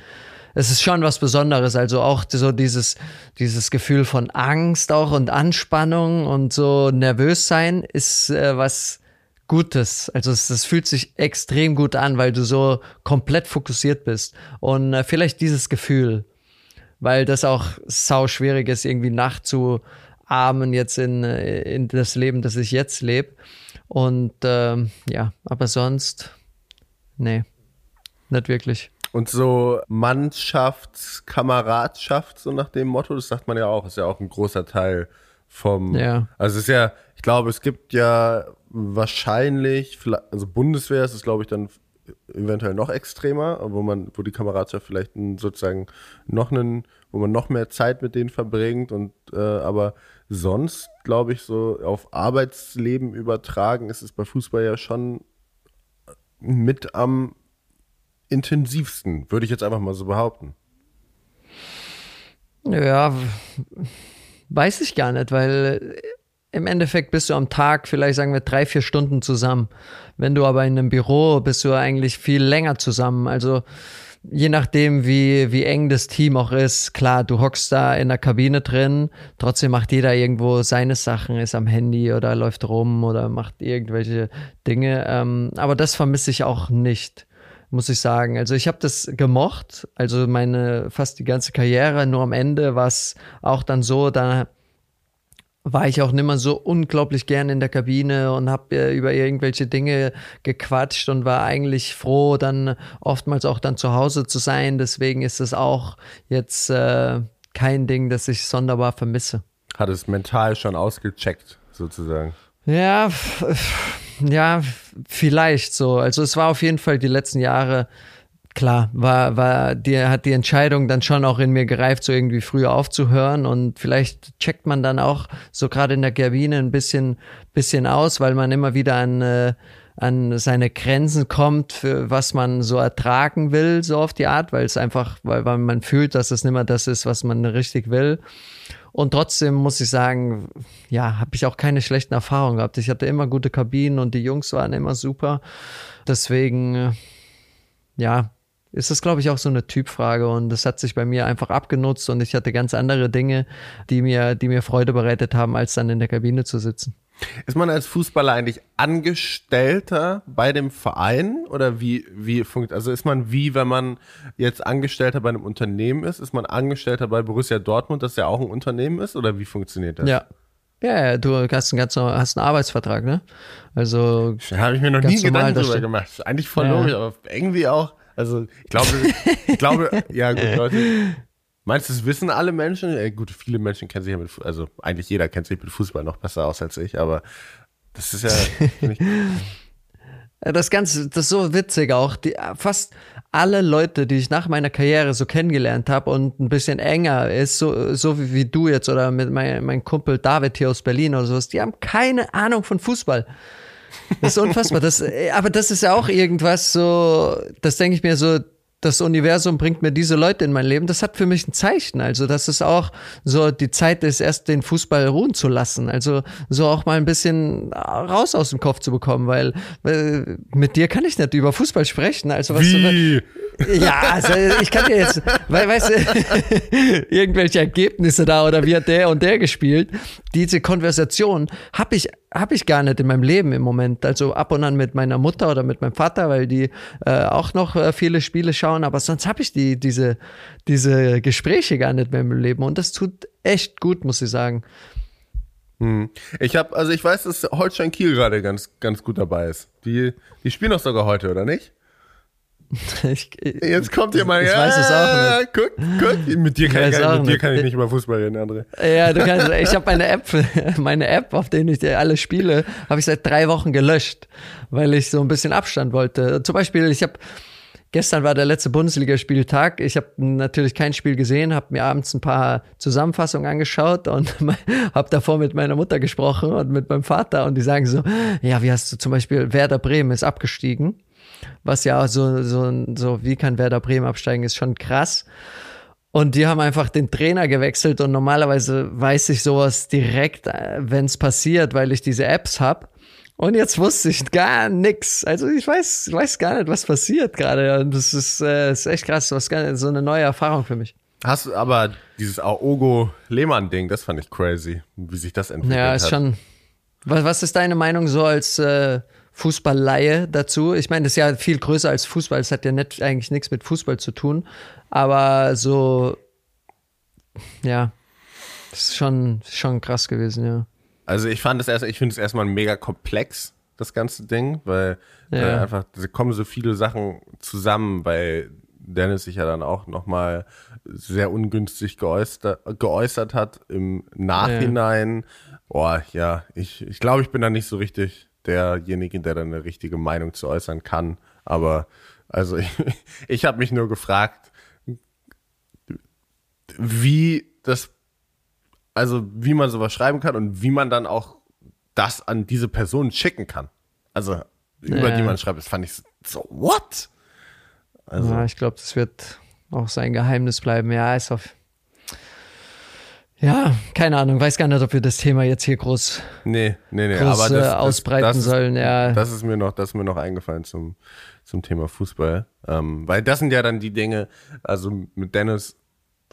Es ist schon was Besonderes, also auch so dieses, dieses Gefühl von Angst auch und Anspannung und so nervös sein ist äh, was, Gutes. Also es, das fühlt sich extrem gut an, weil du so komplett fokussiert bist. Und äh, vielleicht dieses Gefühl, weil das auch sau schwierig ist, irgendwie nachzuahmen jetzt in, äh, in das Leben, das ich jetzt lebe. Und ähm, ja, aber sonst, nee, nicht wirklich. Und so Mannschaftskameradschaft, so nach dem Motto, das sagt man ja auch, ist ja auch ein großer Teil vom. Ja. Also es ist ja, ich glaube, es gibt ja wahrscheinlich, also Bundeswehr ist es, glaube ich, dann eventuell noch extremer, wo man, wo die Kameradschaft vielleicht sozusagen noch einen, wo man noch mehr Zeit mit denen verbringt und äh, aber sonst, glaube ich, so auf Arbeitsleben übertragen ist es bei Fußball ja schon mit am intensivsten, würde ich jetzt einfach mal so behaupten. Ja, weiß ich gar nicht, weil im Endeffekt bist du am Tag vielleicht sagen wir drei, vier Stunden zusammen. Wenn du aber in einem Büro bist du eigentlich viel länger zusammen. Also je nachdem, wie, wie eng das Team auch ist, klar, du hockst da in der Kabine drin, trotzdem macht jeder irgendwo seine Sachen, ist am Handy oder läuft rum oder macht irgendwelche Dinge. Ähm, aber das vermisse ich auch nicht, muss ich sagen. Also ich habe das gemocht, also meine fast die ganze Karriere, nur am Ende war es auch dann so, da war ich auch nimmer so unglaublich gern in der Kabine und habe äh, über irgendwelche Dinge gequatscht und war eigentlich froh, dann oftmals auch dann zu Hause zu sein. Deswegen ist es auch jetzt äh, kein Ding, das ich sonderbar vermisse. Hat es mental schon ausgecheckt, sozusagen? Ja, ja, vielleicht so. Also es war auf jeden Fall die letzten Jahre klar, war, war, die, hat die Entscheidung dann schon auch in mir gereift, so irgendwie früher aufzuhören und vielleicht checkt man dann auch so gerade in der Kabine ein bisschen, bisschen aus, weil man immer wieder an, äh, an seine Grenzen kommt, für was man so ertragen will, so auf die Art, weil es einfach, weil, weil man fühlt, dass es nicht mehr das ist, was man richtig will. Und trotzdem muss ich sagen, ja, habe ich auch keine schlechten Erfahrungen gehabt. Ich hatte immer gute Kabinen und die Jungs waren immer super. Deswegen, äh, ja, ist das, glaube ich, auch so eine Typfrage und das hat sich bei mir einfach abgenutzt und ich hatte ganz andere Dinge, die mir, die mir Freude bereitet haben, als dann in der Kabine zu sitzen. Ist man als Fußballer eigentlich Angestellter bei dem Verein oder wie, wie funktioniert, also ist man wie, wenn man jetzt Angestellter bei einem Unternehmen ist, ist man Angestellter bei Borussia Dortmund, das ja auch ein Unternehmen ist oder wie funktioniert das? Ja. Ja, du hast einen, ganz, hast einen Arbeitsvertrag, ne? Also. Da habe ich mir noch nie Gedanken drüber gemacht. Eigentlich voll ja. logisch, aber irgendwie auch also ich glaube, ich glaube, ja gut, Leute. Meinst du, das wissen alle Menschen? Ja, gut, viele Menschen kennen sich ja mit, also eigentlich jeder kennt sich mit Fußball noch besser aus als ich, aber das ist ja. das Ganze, das ist so witzig auch. Die, fast alle Leute, die ich nach meiner Karriere so kennengelernt habe und ein bisschen enger ist, so, so wie, wie du jetzt oder mit mein, mein Kumpel David hier aus Berlin oder sowas, die haben keine Ahnung von Fußball. Das ist unfassbar. Das, äh, aber das ist ja auch irgendwas so, das denke ich mir so, das Universum bringt mir diese Leute in mein Leben, das hat für mich ein Zeichen. Also, dass es auch so die Zeit ist, erst den Fußball ruhen zu lassen. Also, so auch mal ein bisschen raus aus dem Kopf zu bekommen, weil, weil mit dir kann ich nicht über Fußball sprechen. Also, was Wie? Du, ja, also ich kann dir jetzt, weil, weißt du, irgendwelche Ergebnisse da oder wie hat der und der gespielt. Diese Konversation habe ich, hab ich gar nicht in meinem Leben im Moment. Also ab und an mit meiner Mutter oder mit meinem Vater, weil die äh, auch noch äh, viele Spiele schauen, aber sonst habe ich die, diese, diese Gespräche gar nicht mehr im Leben. Und das tut echt gut, muss ich sagen. Hm. Ich habe, also ich weiß, dass Holstein Kiel gerade ganz, ganz gut dabei ist. Die, die spielen doch sogar heute, oder nicht? Ich, Jetzt kommt ihr mal, ich ja, weiß es auch nicht. Guck, guck, mit dir kann, ich, ich, mit dir kann ich nicht über Fußball reden, André. Ja, du kannst, ich habe meine App, meine App, auf der ich alle spiele, habe ich seit drei Wochen gelöscht, weil ich so ein bisschen Abstand wollte. Zum Beispiel, ich habe Gestern war der letzte Bundesligaspieltag. Ich habe natürlich kein Spiel gesehen, habe mir abends ein paar Zusammenfassungen angeschaut und habe davor mit meiner Mutter gesprochen und mit meinem Vater und die sagen so, ja, wie hast du zum Beispiel Werder Bremen ist abgestiegen was ja so, so, so, wie kann Werder Bremen absteigen, ist schon krass. Und die haben einfach den Trainer gewechselt und normalerweise weiß ich sowas direkt, äh, wenn es passiert, weil ich diese Apps habe. Und jetzt wusste ich gar nichts. Also ich weiß, weiß gar nicht, was passiert gerade. Und das ist, äh, ist echt krass, was so eine neue Erfahrung für mich. Hast du aber dieses Aogo Lehmann-Ding, das fand ich crazy, wie sich das entwickelt hat. Ja, ist hat. schon. Was, was ist deine Meinung so als äh, Fußballleihe dazu. Ich meine, das ist ja viel größer als Fußball. Es hat ja nicht, eigentlich nichts mit Fußball zu tun. Aber so, ja, das ist schon, schon krass gewesen, ja. Also ich fand es erst, ich finde es erstmal mega komplex, das ganze Ding, weil ja. äh, einfach, da kommen so viele Sachen zusammen, weil Dennis sich ja dann auch nochmal sehr ungünstig geäußert, geäußert hat im Nachhinein. Ja. Boah, ja, ich, ich glaube, ich bin da nicht so richtig derjenige, der dann eine richtige Meinung zu äußern kann. Aber also ich, ich habe mich nur gefragt, wie das, also wie man sowas schreiben kann und wie man dann auch das an diese Person schicken kann. Also über ja. die man schreibt, das fand ich so, what? Also, ja, ich glaube, das wird auch sein Geheimnis bleiben. Ja, ist auf ja, keine Ahnung, weiß gar nicht, ob wir das Thema jetzt hier groß, nee, nee, nee, groß, aber das, äh, ausbreiten das, das sollen. Ja. Das ist mir noch, das ist mir noch eingefallen zum, zum Thema Fußball. Ähm, weil das sind ja dann die Dinge, also mit Dennis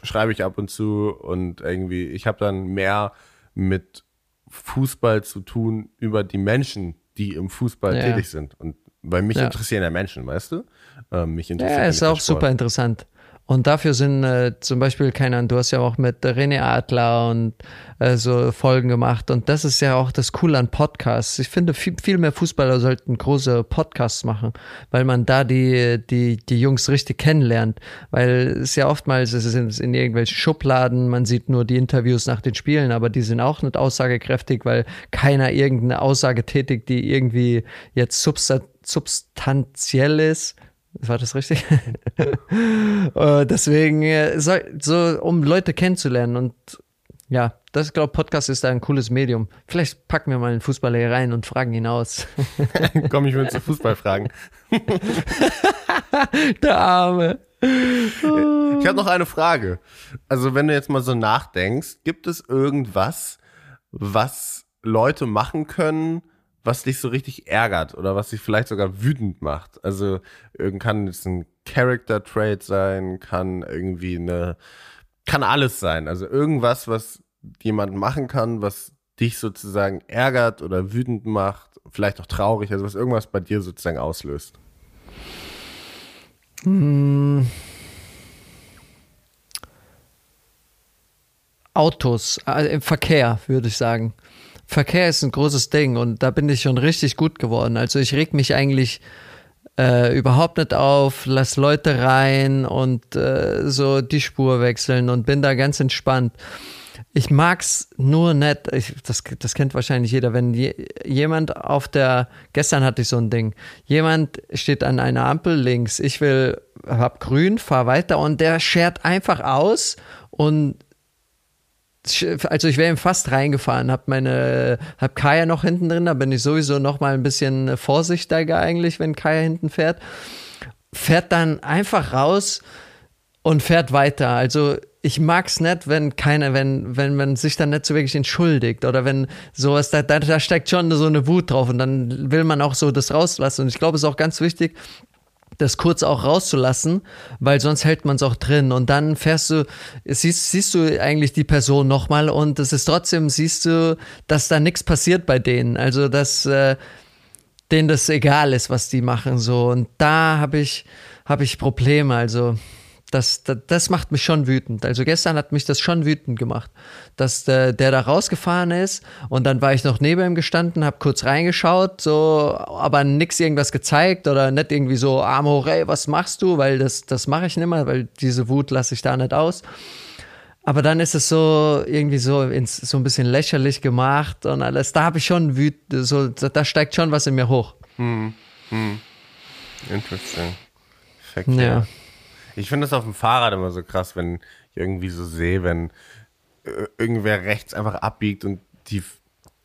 schreibe ich ab und zu und irgendwie, ich habe dann mehr mit Fußball zu tun über die Menschen, die im Fußball ja. tätig sind. Und weil mich ja. interessieren ja Menschen, weißt du? Ähm, mich interessiert ja, ist auch Sport. super interessant. Und dafür sind äh, zum Beispiel, keine Ahnung, du hast ja auch mit René Adler und äh, so Folgen gemacht. Und das ist ja auch das Coole an Podcasts. Ich finde, viel, viel mehr Fußballer sollten große Podcasts machen, weil man da die, die, die Jungs richtig kennenlernt. Weil es ja oftmals es ist in irgendwelchen Schubladen, man sieht nur die Interviews nach den Spielen, aber die sind auch nicht aussagekräftig, weil keiner irgendeine Aussage tätigt, die irgendwie jetzt substanziell ist war das richtig? Äh, deswegen, äh, so, so, um Leute kennenzulernen und ja, das glaube Podcast ist ein cooles Medium. Vielleicht packen wir mal einen Fußballer hier rein und fragen ihn aus. Komm, ich will zu Fußball fragen. Der Arme. Ich habe noch eine Frage. Also, wenn du jetzt mal so nachdenkst, gibt es irgendwas, was Leute machen können, was dich so richtig ärgert oder was dich vielleicht sogar wütend macht. Also kann es ein Character Trait sein, kann irgendwie eine, kann alles sein. Also irgendwas, was jemand machen kann, was dich sozusagen ärgert oder wütend macht, vielleicht auch traurig, also was irgendwas bei dir sozusagen auslöst. Hm. Autos, äh, im Verkehr, würde ich sagen. Verkehr ist ein großes Ding und da bin ich schon richtig gut geworden. Also ich reg mich eigentlich äh, überhaupt nicht auf, lass Leute rein und äh, so die Spur wechseln und bin da ganz entspannt. Ich mag's nur nicht, ich, das, das kennt wahrscheinlich jeder, wenn je, jemand auf der, gestern hatte ich so ein Ding, jemand steht an einer Ampel links, ich will, hab grün, fahr weiter und der schert einfach aus und also ich wäre ihm fast reingefahren, habe meine, hab Kaya noch hinten drin, da bin ich sowieso noch mal ein bisschen vorsichtiger eigentlich, wenn Kaya hinten fährt. Fährt dann einfach raus und fährt weiter. Also ich mag's nicht, wenn keiner, wenn, wenn man sich dann nicht so wirklich entschuldigt oder wenn sowas, da, da, da steckt schon so eine Wut drauf und dann will man auch so das rauslassen. Und ich glaube, es ist auch ganz wichtig, das kurz auch rauszulassen, weil sonst hält man es auch drin und dann fährst du, siehst, siehst du eigentlich die Person nochmal und es ist trotzdem, siehst du, dass da nichts passiert bei denen. Also, dass äh, denen das egal ist, was die machen, so. Und da habe ich, habe ich Probleme. Also, das, das, das, macht mich schon wütend. Also gestern hat mich das schon wütend gemacht, dass der, der da rausgefahren ist und dann war ich noch neben ihm gestanden, habe kurz reingeschaut, so, aber nix irgendwas gezeigt oder nicht irgendwie so, Amo, ey, was machst du? Weil das, das mache ich nicht mehr, weil diese Wut lasse ich da nicht aus. Aber dann ist es so irgendwie so ins, so ein bisschen lächerlich gemacht und alles. Da habe ich schon wütend, so, da steigt schon was in mir hoch. Hm, hm. Interesting. Verkehr. Ja. Ich finde das auf dem Fahrrad immer so krass, wenn ich irgendwie so sehe, wenn äh, irgendwer rechts einfach abbiegt und die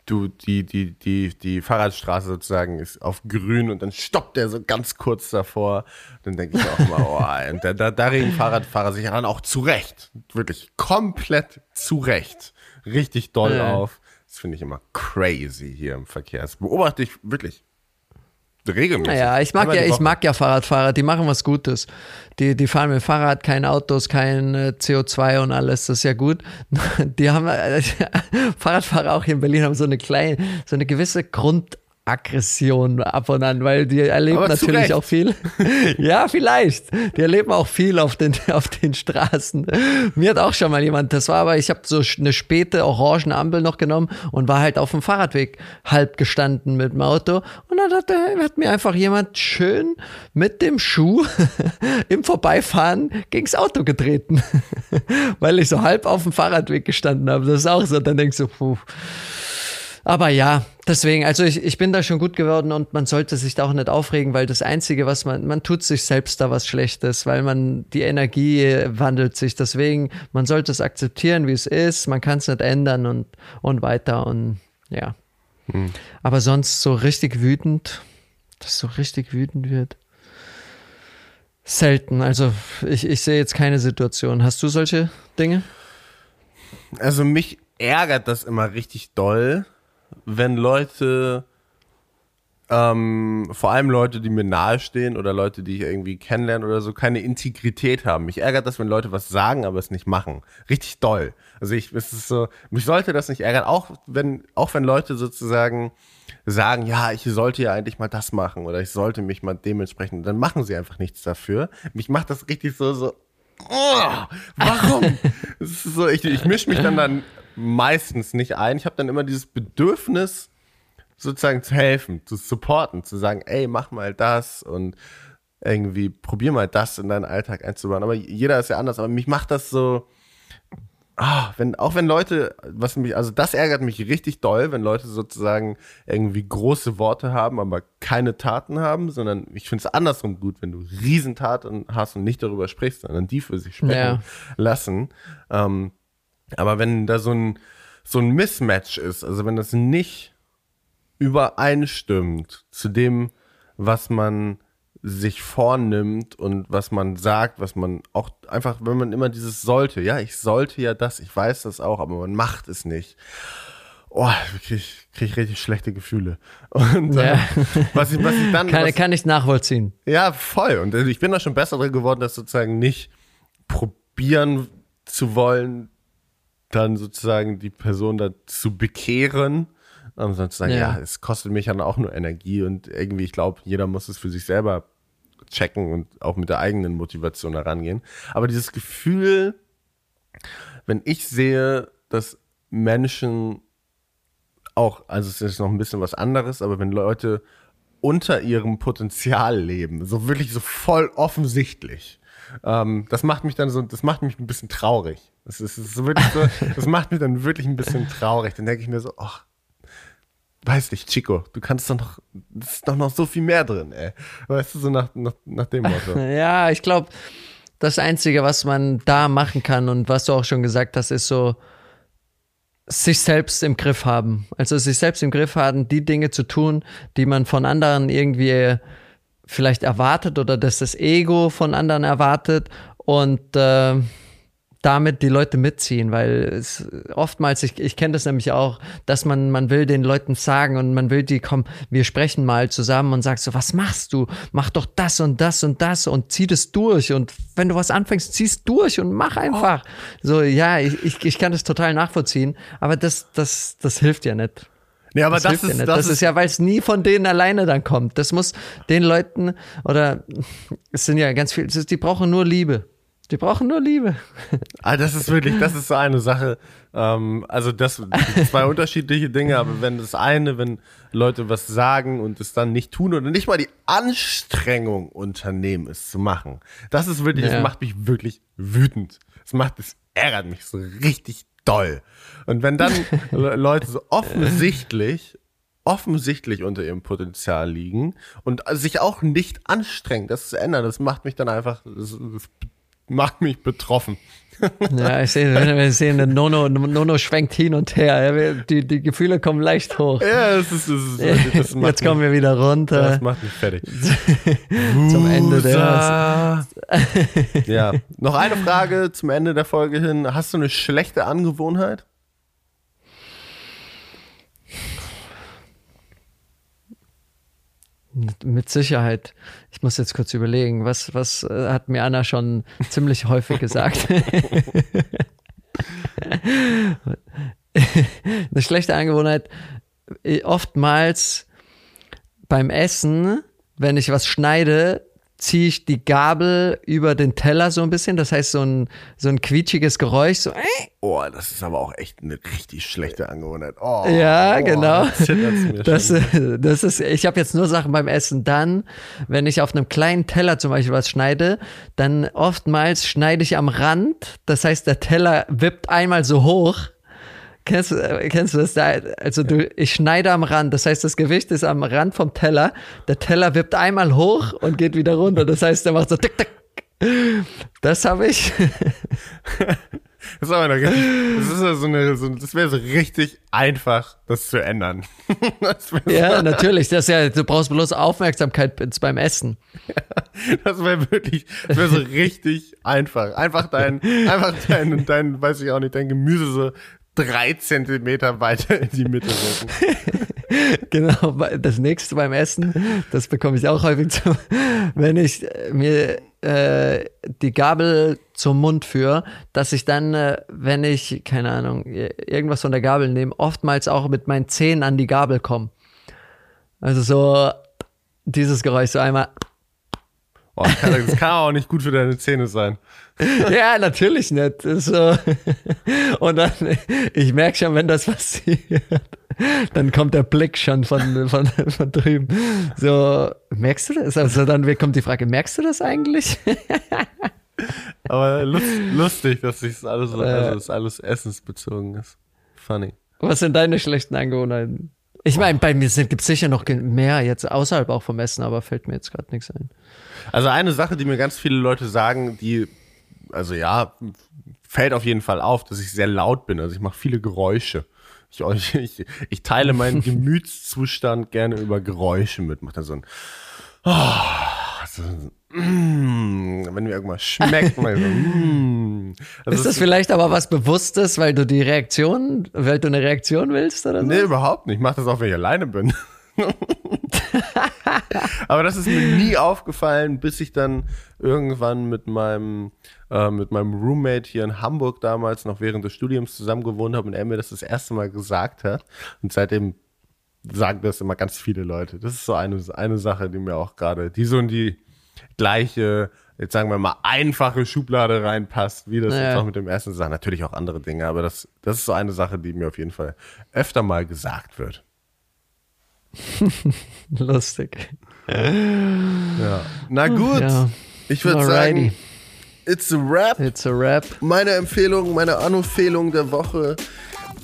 du die die die die Fahrradstraße sozusagen ist auf grün und dann stoppt der so ganz kurz davor. Dann denke ich auch mal oh und da, da, da regen Fahrradfahrer sich dann auch zurecht wirklich komplett zurecht richtig doll ja. auf. Das finde ich immer crazy hier im Verkehr. Das beobachte ich wirklich regelmäßig. Naja, ich mag ja, ich mag ja Fahrradfahrer, die machen was Gutes. Die, die fahren mit Fahrrad, keine Autos, kein äh, CO2 und alles, das ist ja gut. Die haben, äh, Fahrradfahrer auch hier in Berlin haben so eine kleine, so eine gewisse Grund, Aggression ab und an, weil die erleben Aber natürlich auch viel. ja, vielleicht. Die erleben auch viel auf den, auf den Straßen. Mir hat auch schon mal jemand, das war aber, ich habe so eine späte orange Ampel noch genommen und war halt auf dem Fahrradweg halb gestanden mit dem Auto. Und dann hat, hat mir einfach jemand schön mit dem Schuh im Vorbeifahren gegens Auto getreten. weil ich so halb auf dem Fahrradweg gestanden habe. Das ist auch so, dann denkst du, puh. Aber ja, deswegen, also ich, ich bin da schon gut geworden und man sollte sich da auch nicht aufregen, weil das Einzige, was man, man tut sich selbst da was Schlechtes, weil man, die Energie wandelt sich. Deswegen, man sollte es akzeptieren, wie es ist, man kann es nicht ändern und, und weiter und ja. Hm. Aber sonst so richtig wütend, dass so richtig wütend wird. Selten. Also ich, ich sehe jetzt keine Situation. Hast du solche Dinge? Also mich ärgert das immer richtig doll, wenn Leute, ähm, vor allem Leute, die mir nahestehen oder Leute, die ich irgendwie kennenlerne oder so, keine Integrität haben. Mich ärgert das, wenn Leute was sagen, aber es nicht machen. Richtig doll. Also ich, es ist so, mich sollte das nicht ärgern, auch wenn, auch wenn Leute sozusagen sagen, ja, ich sollte ja eigentlich mal das machen oder ich sollte mich mal dementsprechend, dann machen sie einfach nichts dafür. Mich macht das richtig so, so, oh, warum? so, ich, ich mische mich dann, dann meistens nicht ein. Ich habe dann immer dieses Bedürfnis, sozusagen zu helfen, zu supporten, zu sagen, ey, mach mal das und irgendwie probier mal das in deinen Alltag einzubauen. Aber jeder ist ja anders. Aber mich macht das so, ah, wenn, auch wenn Leute, was mich, also das ärgert mich richtig doll, wenn Leute sozusagen irgendwie große Worte haben, aber keine Taten haben, sondern ich finde es andersrum gut, wenn du Riesentaten hast und nicht darüber sprichst, sondern die für sich sprechen ja. lassen. Ähm, aber wenn da so ein, so ein Mismatch ist, also wenn das nicht übereinstimmt zu dem, was man sich vornimmt und was man sagt, was man auch einfach, wenn man immer dieses sollte, ja, ich sollte ja das, ich weiß das auch, aber man macht es nicht. Oh, ich krieg, richtig schlechte Gefühle. Und ja. äh, was, ich, was ich dann. Kann, was, kann ich nachvollziehen. Ja, voll. Und ich bin da schon besser drin geworden, das sozusagen nicht probieren zu wollen, dann sozusagen die Person dazu bekehren, um sondern zu sagen, ja. ja, es kostet mich dann auch nur Energie und irgendwie, ich glaube, jeder muss es für sich selber checken und auch mit der eigenen Motivation herangehen. Aber dieses Gefühl, wenn ich sehe, dass Menschen auch, also es ist noch ein bisschen was anderes, aber wenn Leute unter ihrem Potenzial leben, so wirklich so voll offensichtlich, ähm, das macht mich dann so, das macht mich ein bisschen traurig. Das ist, das ist wirklich so, das macht mich dann wirklich ein bisschen traurig. Dann denke ich mir so, ach, weiß nicht, Chico, du kannst doch noch, es ist doch noch so viel mehr drin, ey. Weißt du, so nach, nach, nach dem Motto. ja, ich glaube, das Einzige, was man da machen kann und was du auch schon gesagt hast, ist so, sich selbst im Griff haben. Also sich selbst im Griff haben, die Dinge zu tun, die man von anderen irgendwie vielleicht erwartet oder dass das Ego von anderen erwartet und äh, damit die Leute mitziehen, weil es oftmals, ich, ich kenne das nämlich auch, dass man, man will den Leuten sagen und man will die, komm, wir sprechen mal zusammen und sagst so, was machst du? Mach doch das und das und das und zieh das durch und wenn du was anfängst, ziehst durch und mach einfach. Oh. So, ja, ich, ich, ich kann das total nachvollziehen, aber das, das, das hilft ja nicht. Nee, aber das, das ist, ja das, das ist ja, weil es nie von denen alleine dann kommt. Das muss den Leuten oder es sind ja ganz viele, die brauchen nur Liebe. Die brauchen nur Liebe. Ah, das ist wirklich, das ist so eine Sache. Ähm, also das zwei unterschiedliche Dinge, aber wenn das eine, wenn Leute was sagen und es dann nicht tun oder nicht mal die Anstrengung unternehmen, es zu machen, das ist wirklich, ja. das macht mich wirklich wütend. Es macht, es ärgert mich so richtig doll. Und wenn dann Leute so offensichtlich offensichtlich unter ihrem Potenzial liegen und sich auch nicht anstrengen, das zu ändern, das macht mich dann einfach, das, das macht mich betroffen. Ja, ich sehe, wir sehen, Nono, Nono schwenkt hin und her. Die, die Gefühle kommen leicht hoch. Ja, das ist, das ist, das Jetzt kommen wir wieder runter. Das macht mich fertig. zum Ende der. ja, noch eine Frage zum Ende der Folge hin. Hast du eine schlechte Angewohnheit? Mit Sicherheit. Ich muss jetzt kurz überlegen, was, was äh, hat mir Anna schon ziemlich häufig gesagt? Eine schlechte Angewohnheit. Oftmals beim Essen, wenn ich was schneide, ziehe ich die Gabel über den Teller so ein bisschen. Das heißt, so ein, so ein quietschiges Geräusch. So, äh. Oh, das ist aber auch echt eine richtig schlechte Angewohnheit. Oh, ja, oh, genau. Das, das ist, ich habe jetzt nur Sachen beim Essen. Dann, wenn ich auf einem kleinen Teller zum Beispiel was schneide, dann oftmals schneide ich am Rand. Das heißt, der Teller wippt einmal so hoch Kennst, äh, kennst du das? Da, also du, ich schneide am Rand, das heißt, das Gewicht ist am Rand vom Teller. Der Teller wippt einmal hoch und geht wieder runter. Das heißt, der macht so tick, tick. Das habe ich. Das, ist aber das, ist so eine, so, das wäre so richtig einfach, das zu ändern. Das ja, so natürlich. Das ja, du brauchst bloß Aufmerksamkeit beim Essen. Ja, das wäre wirklich, das wäre so richtig einfach. Einfach dein, einfach dein, dein, weiß ich auch nicht, dein Gemüse so drei Zentimeter weiter in die Mitte rücken. genau, das nächste beim Essen, das bekomme ich auch häufig zu, wenn ich mir äh, die Gabel zum Mund führe, dass ich dann, äh, wenn ich, keine Ahnung, irgendwas von der Gabel nehme, oftmals auch mit meinen Zähnen an die Gabel komme. Also so dieses Geräusch, so einmal Oh, das, kann, das kann auch nicht gut für deine Zähne sein. Ja, natürlich nicht. So. Und dann, ich merke schon, wenn das passiert, dann kommt der Blick schon von, von, von drüben. So, merkst du das? Also dann kommt die Frage, merkst du das eigentlich? Aber lust, lustig, dass sich alles, also das alles essensbezogen ist. Funny. Was sind deine schlechten Angewohnheiten? Ich meine, bei mir gibt es sicher noch mehr jetzt außerhalb auch vom Essen, aber fällt mir jetzt gerade nichts ein. Also eine Sache, die mir ganz viele Leute sagen, die, also ja, fällt auf jeden Fall auf, dass ich sehr laut bin. Also ich mache viele Geräusche. Ich, ich, ich teile meinen Gemütszustand gerne über Geräusche mit. Macht da so ein, oh, so ein mm, wenn mir irgendwas schmeckt. mal so, mm. also ist das vielleicht aber was Bewusstes, weil du die Reaktion, weil du eine Reaktion willst oder so? Nee, überhaupt nicht. Ich mache das auch, wenn ich alleine bin. aber das ist mir nie aufgefallen, bis ich dann irgendwann mit meinem, äh, mit meinem Roommate hier in Hamburg damals noch während des Studiums zusammen gewohnt habe und er mir das das erste Mal gesagt hat. Und seitdem sagen das immer ganz viele Leute. Das ist so eine, eine Sache, die mir auch gerade, die so in die gleiche, jetzt sagen wir mal, einfache Schublade reinpasst, wie das naja. jetzt auch mit dem ersten Sachen. Natürlich auch andere Dinge, aber das, das ist so eine Sache, die mir auf jeden Fall öfter mal gesagt wird. Lustig. Ja. Na gut, ja. ich würde sagen, it's a rap. It's a rap. Meine Empfehlung, meine Anempfehlung der Woche,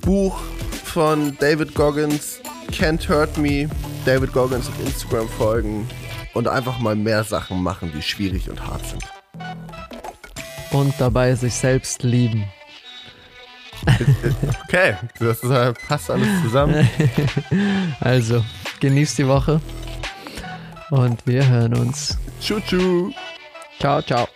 Buch von David Goggins, Can't Hurt Me. David Goggins auf Instagram folgen und einfach mal mehr Sachen machen, die schwierig und hart sind. Und dabei sich selbst lieben. Okay, das passt alles zusammen. Also, genießt die Woche und wir hören uns. Tschu, tschu. Ciao, ciao.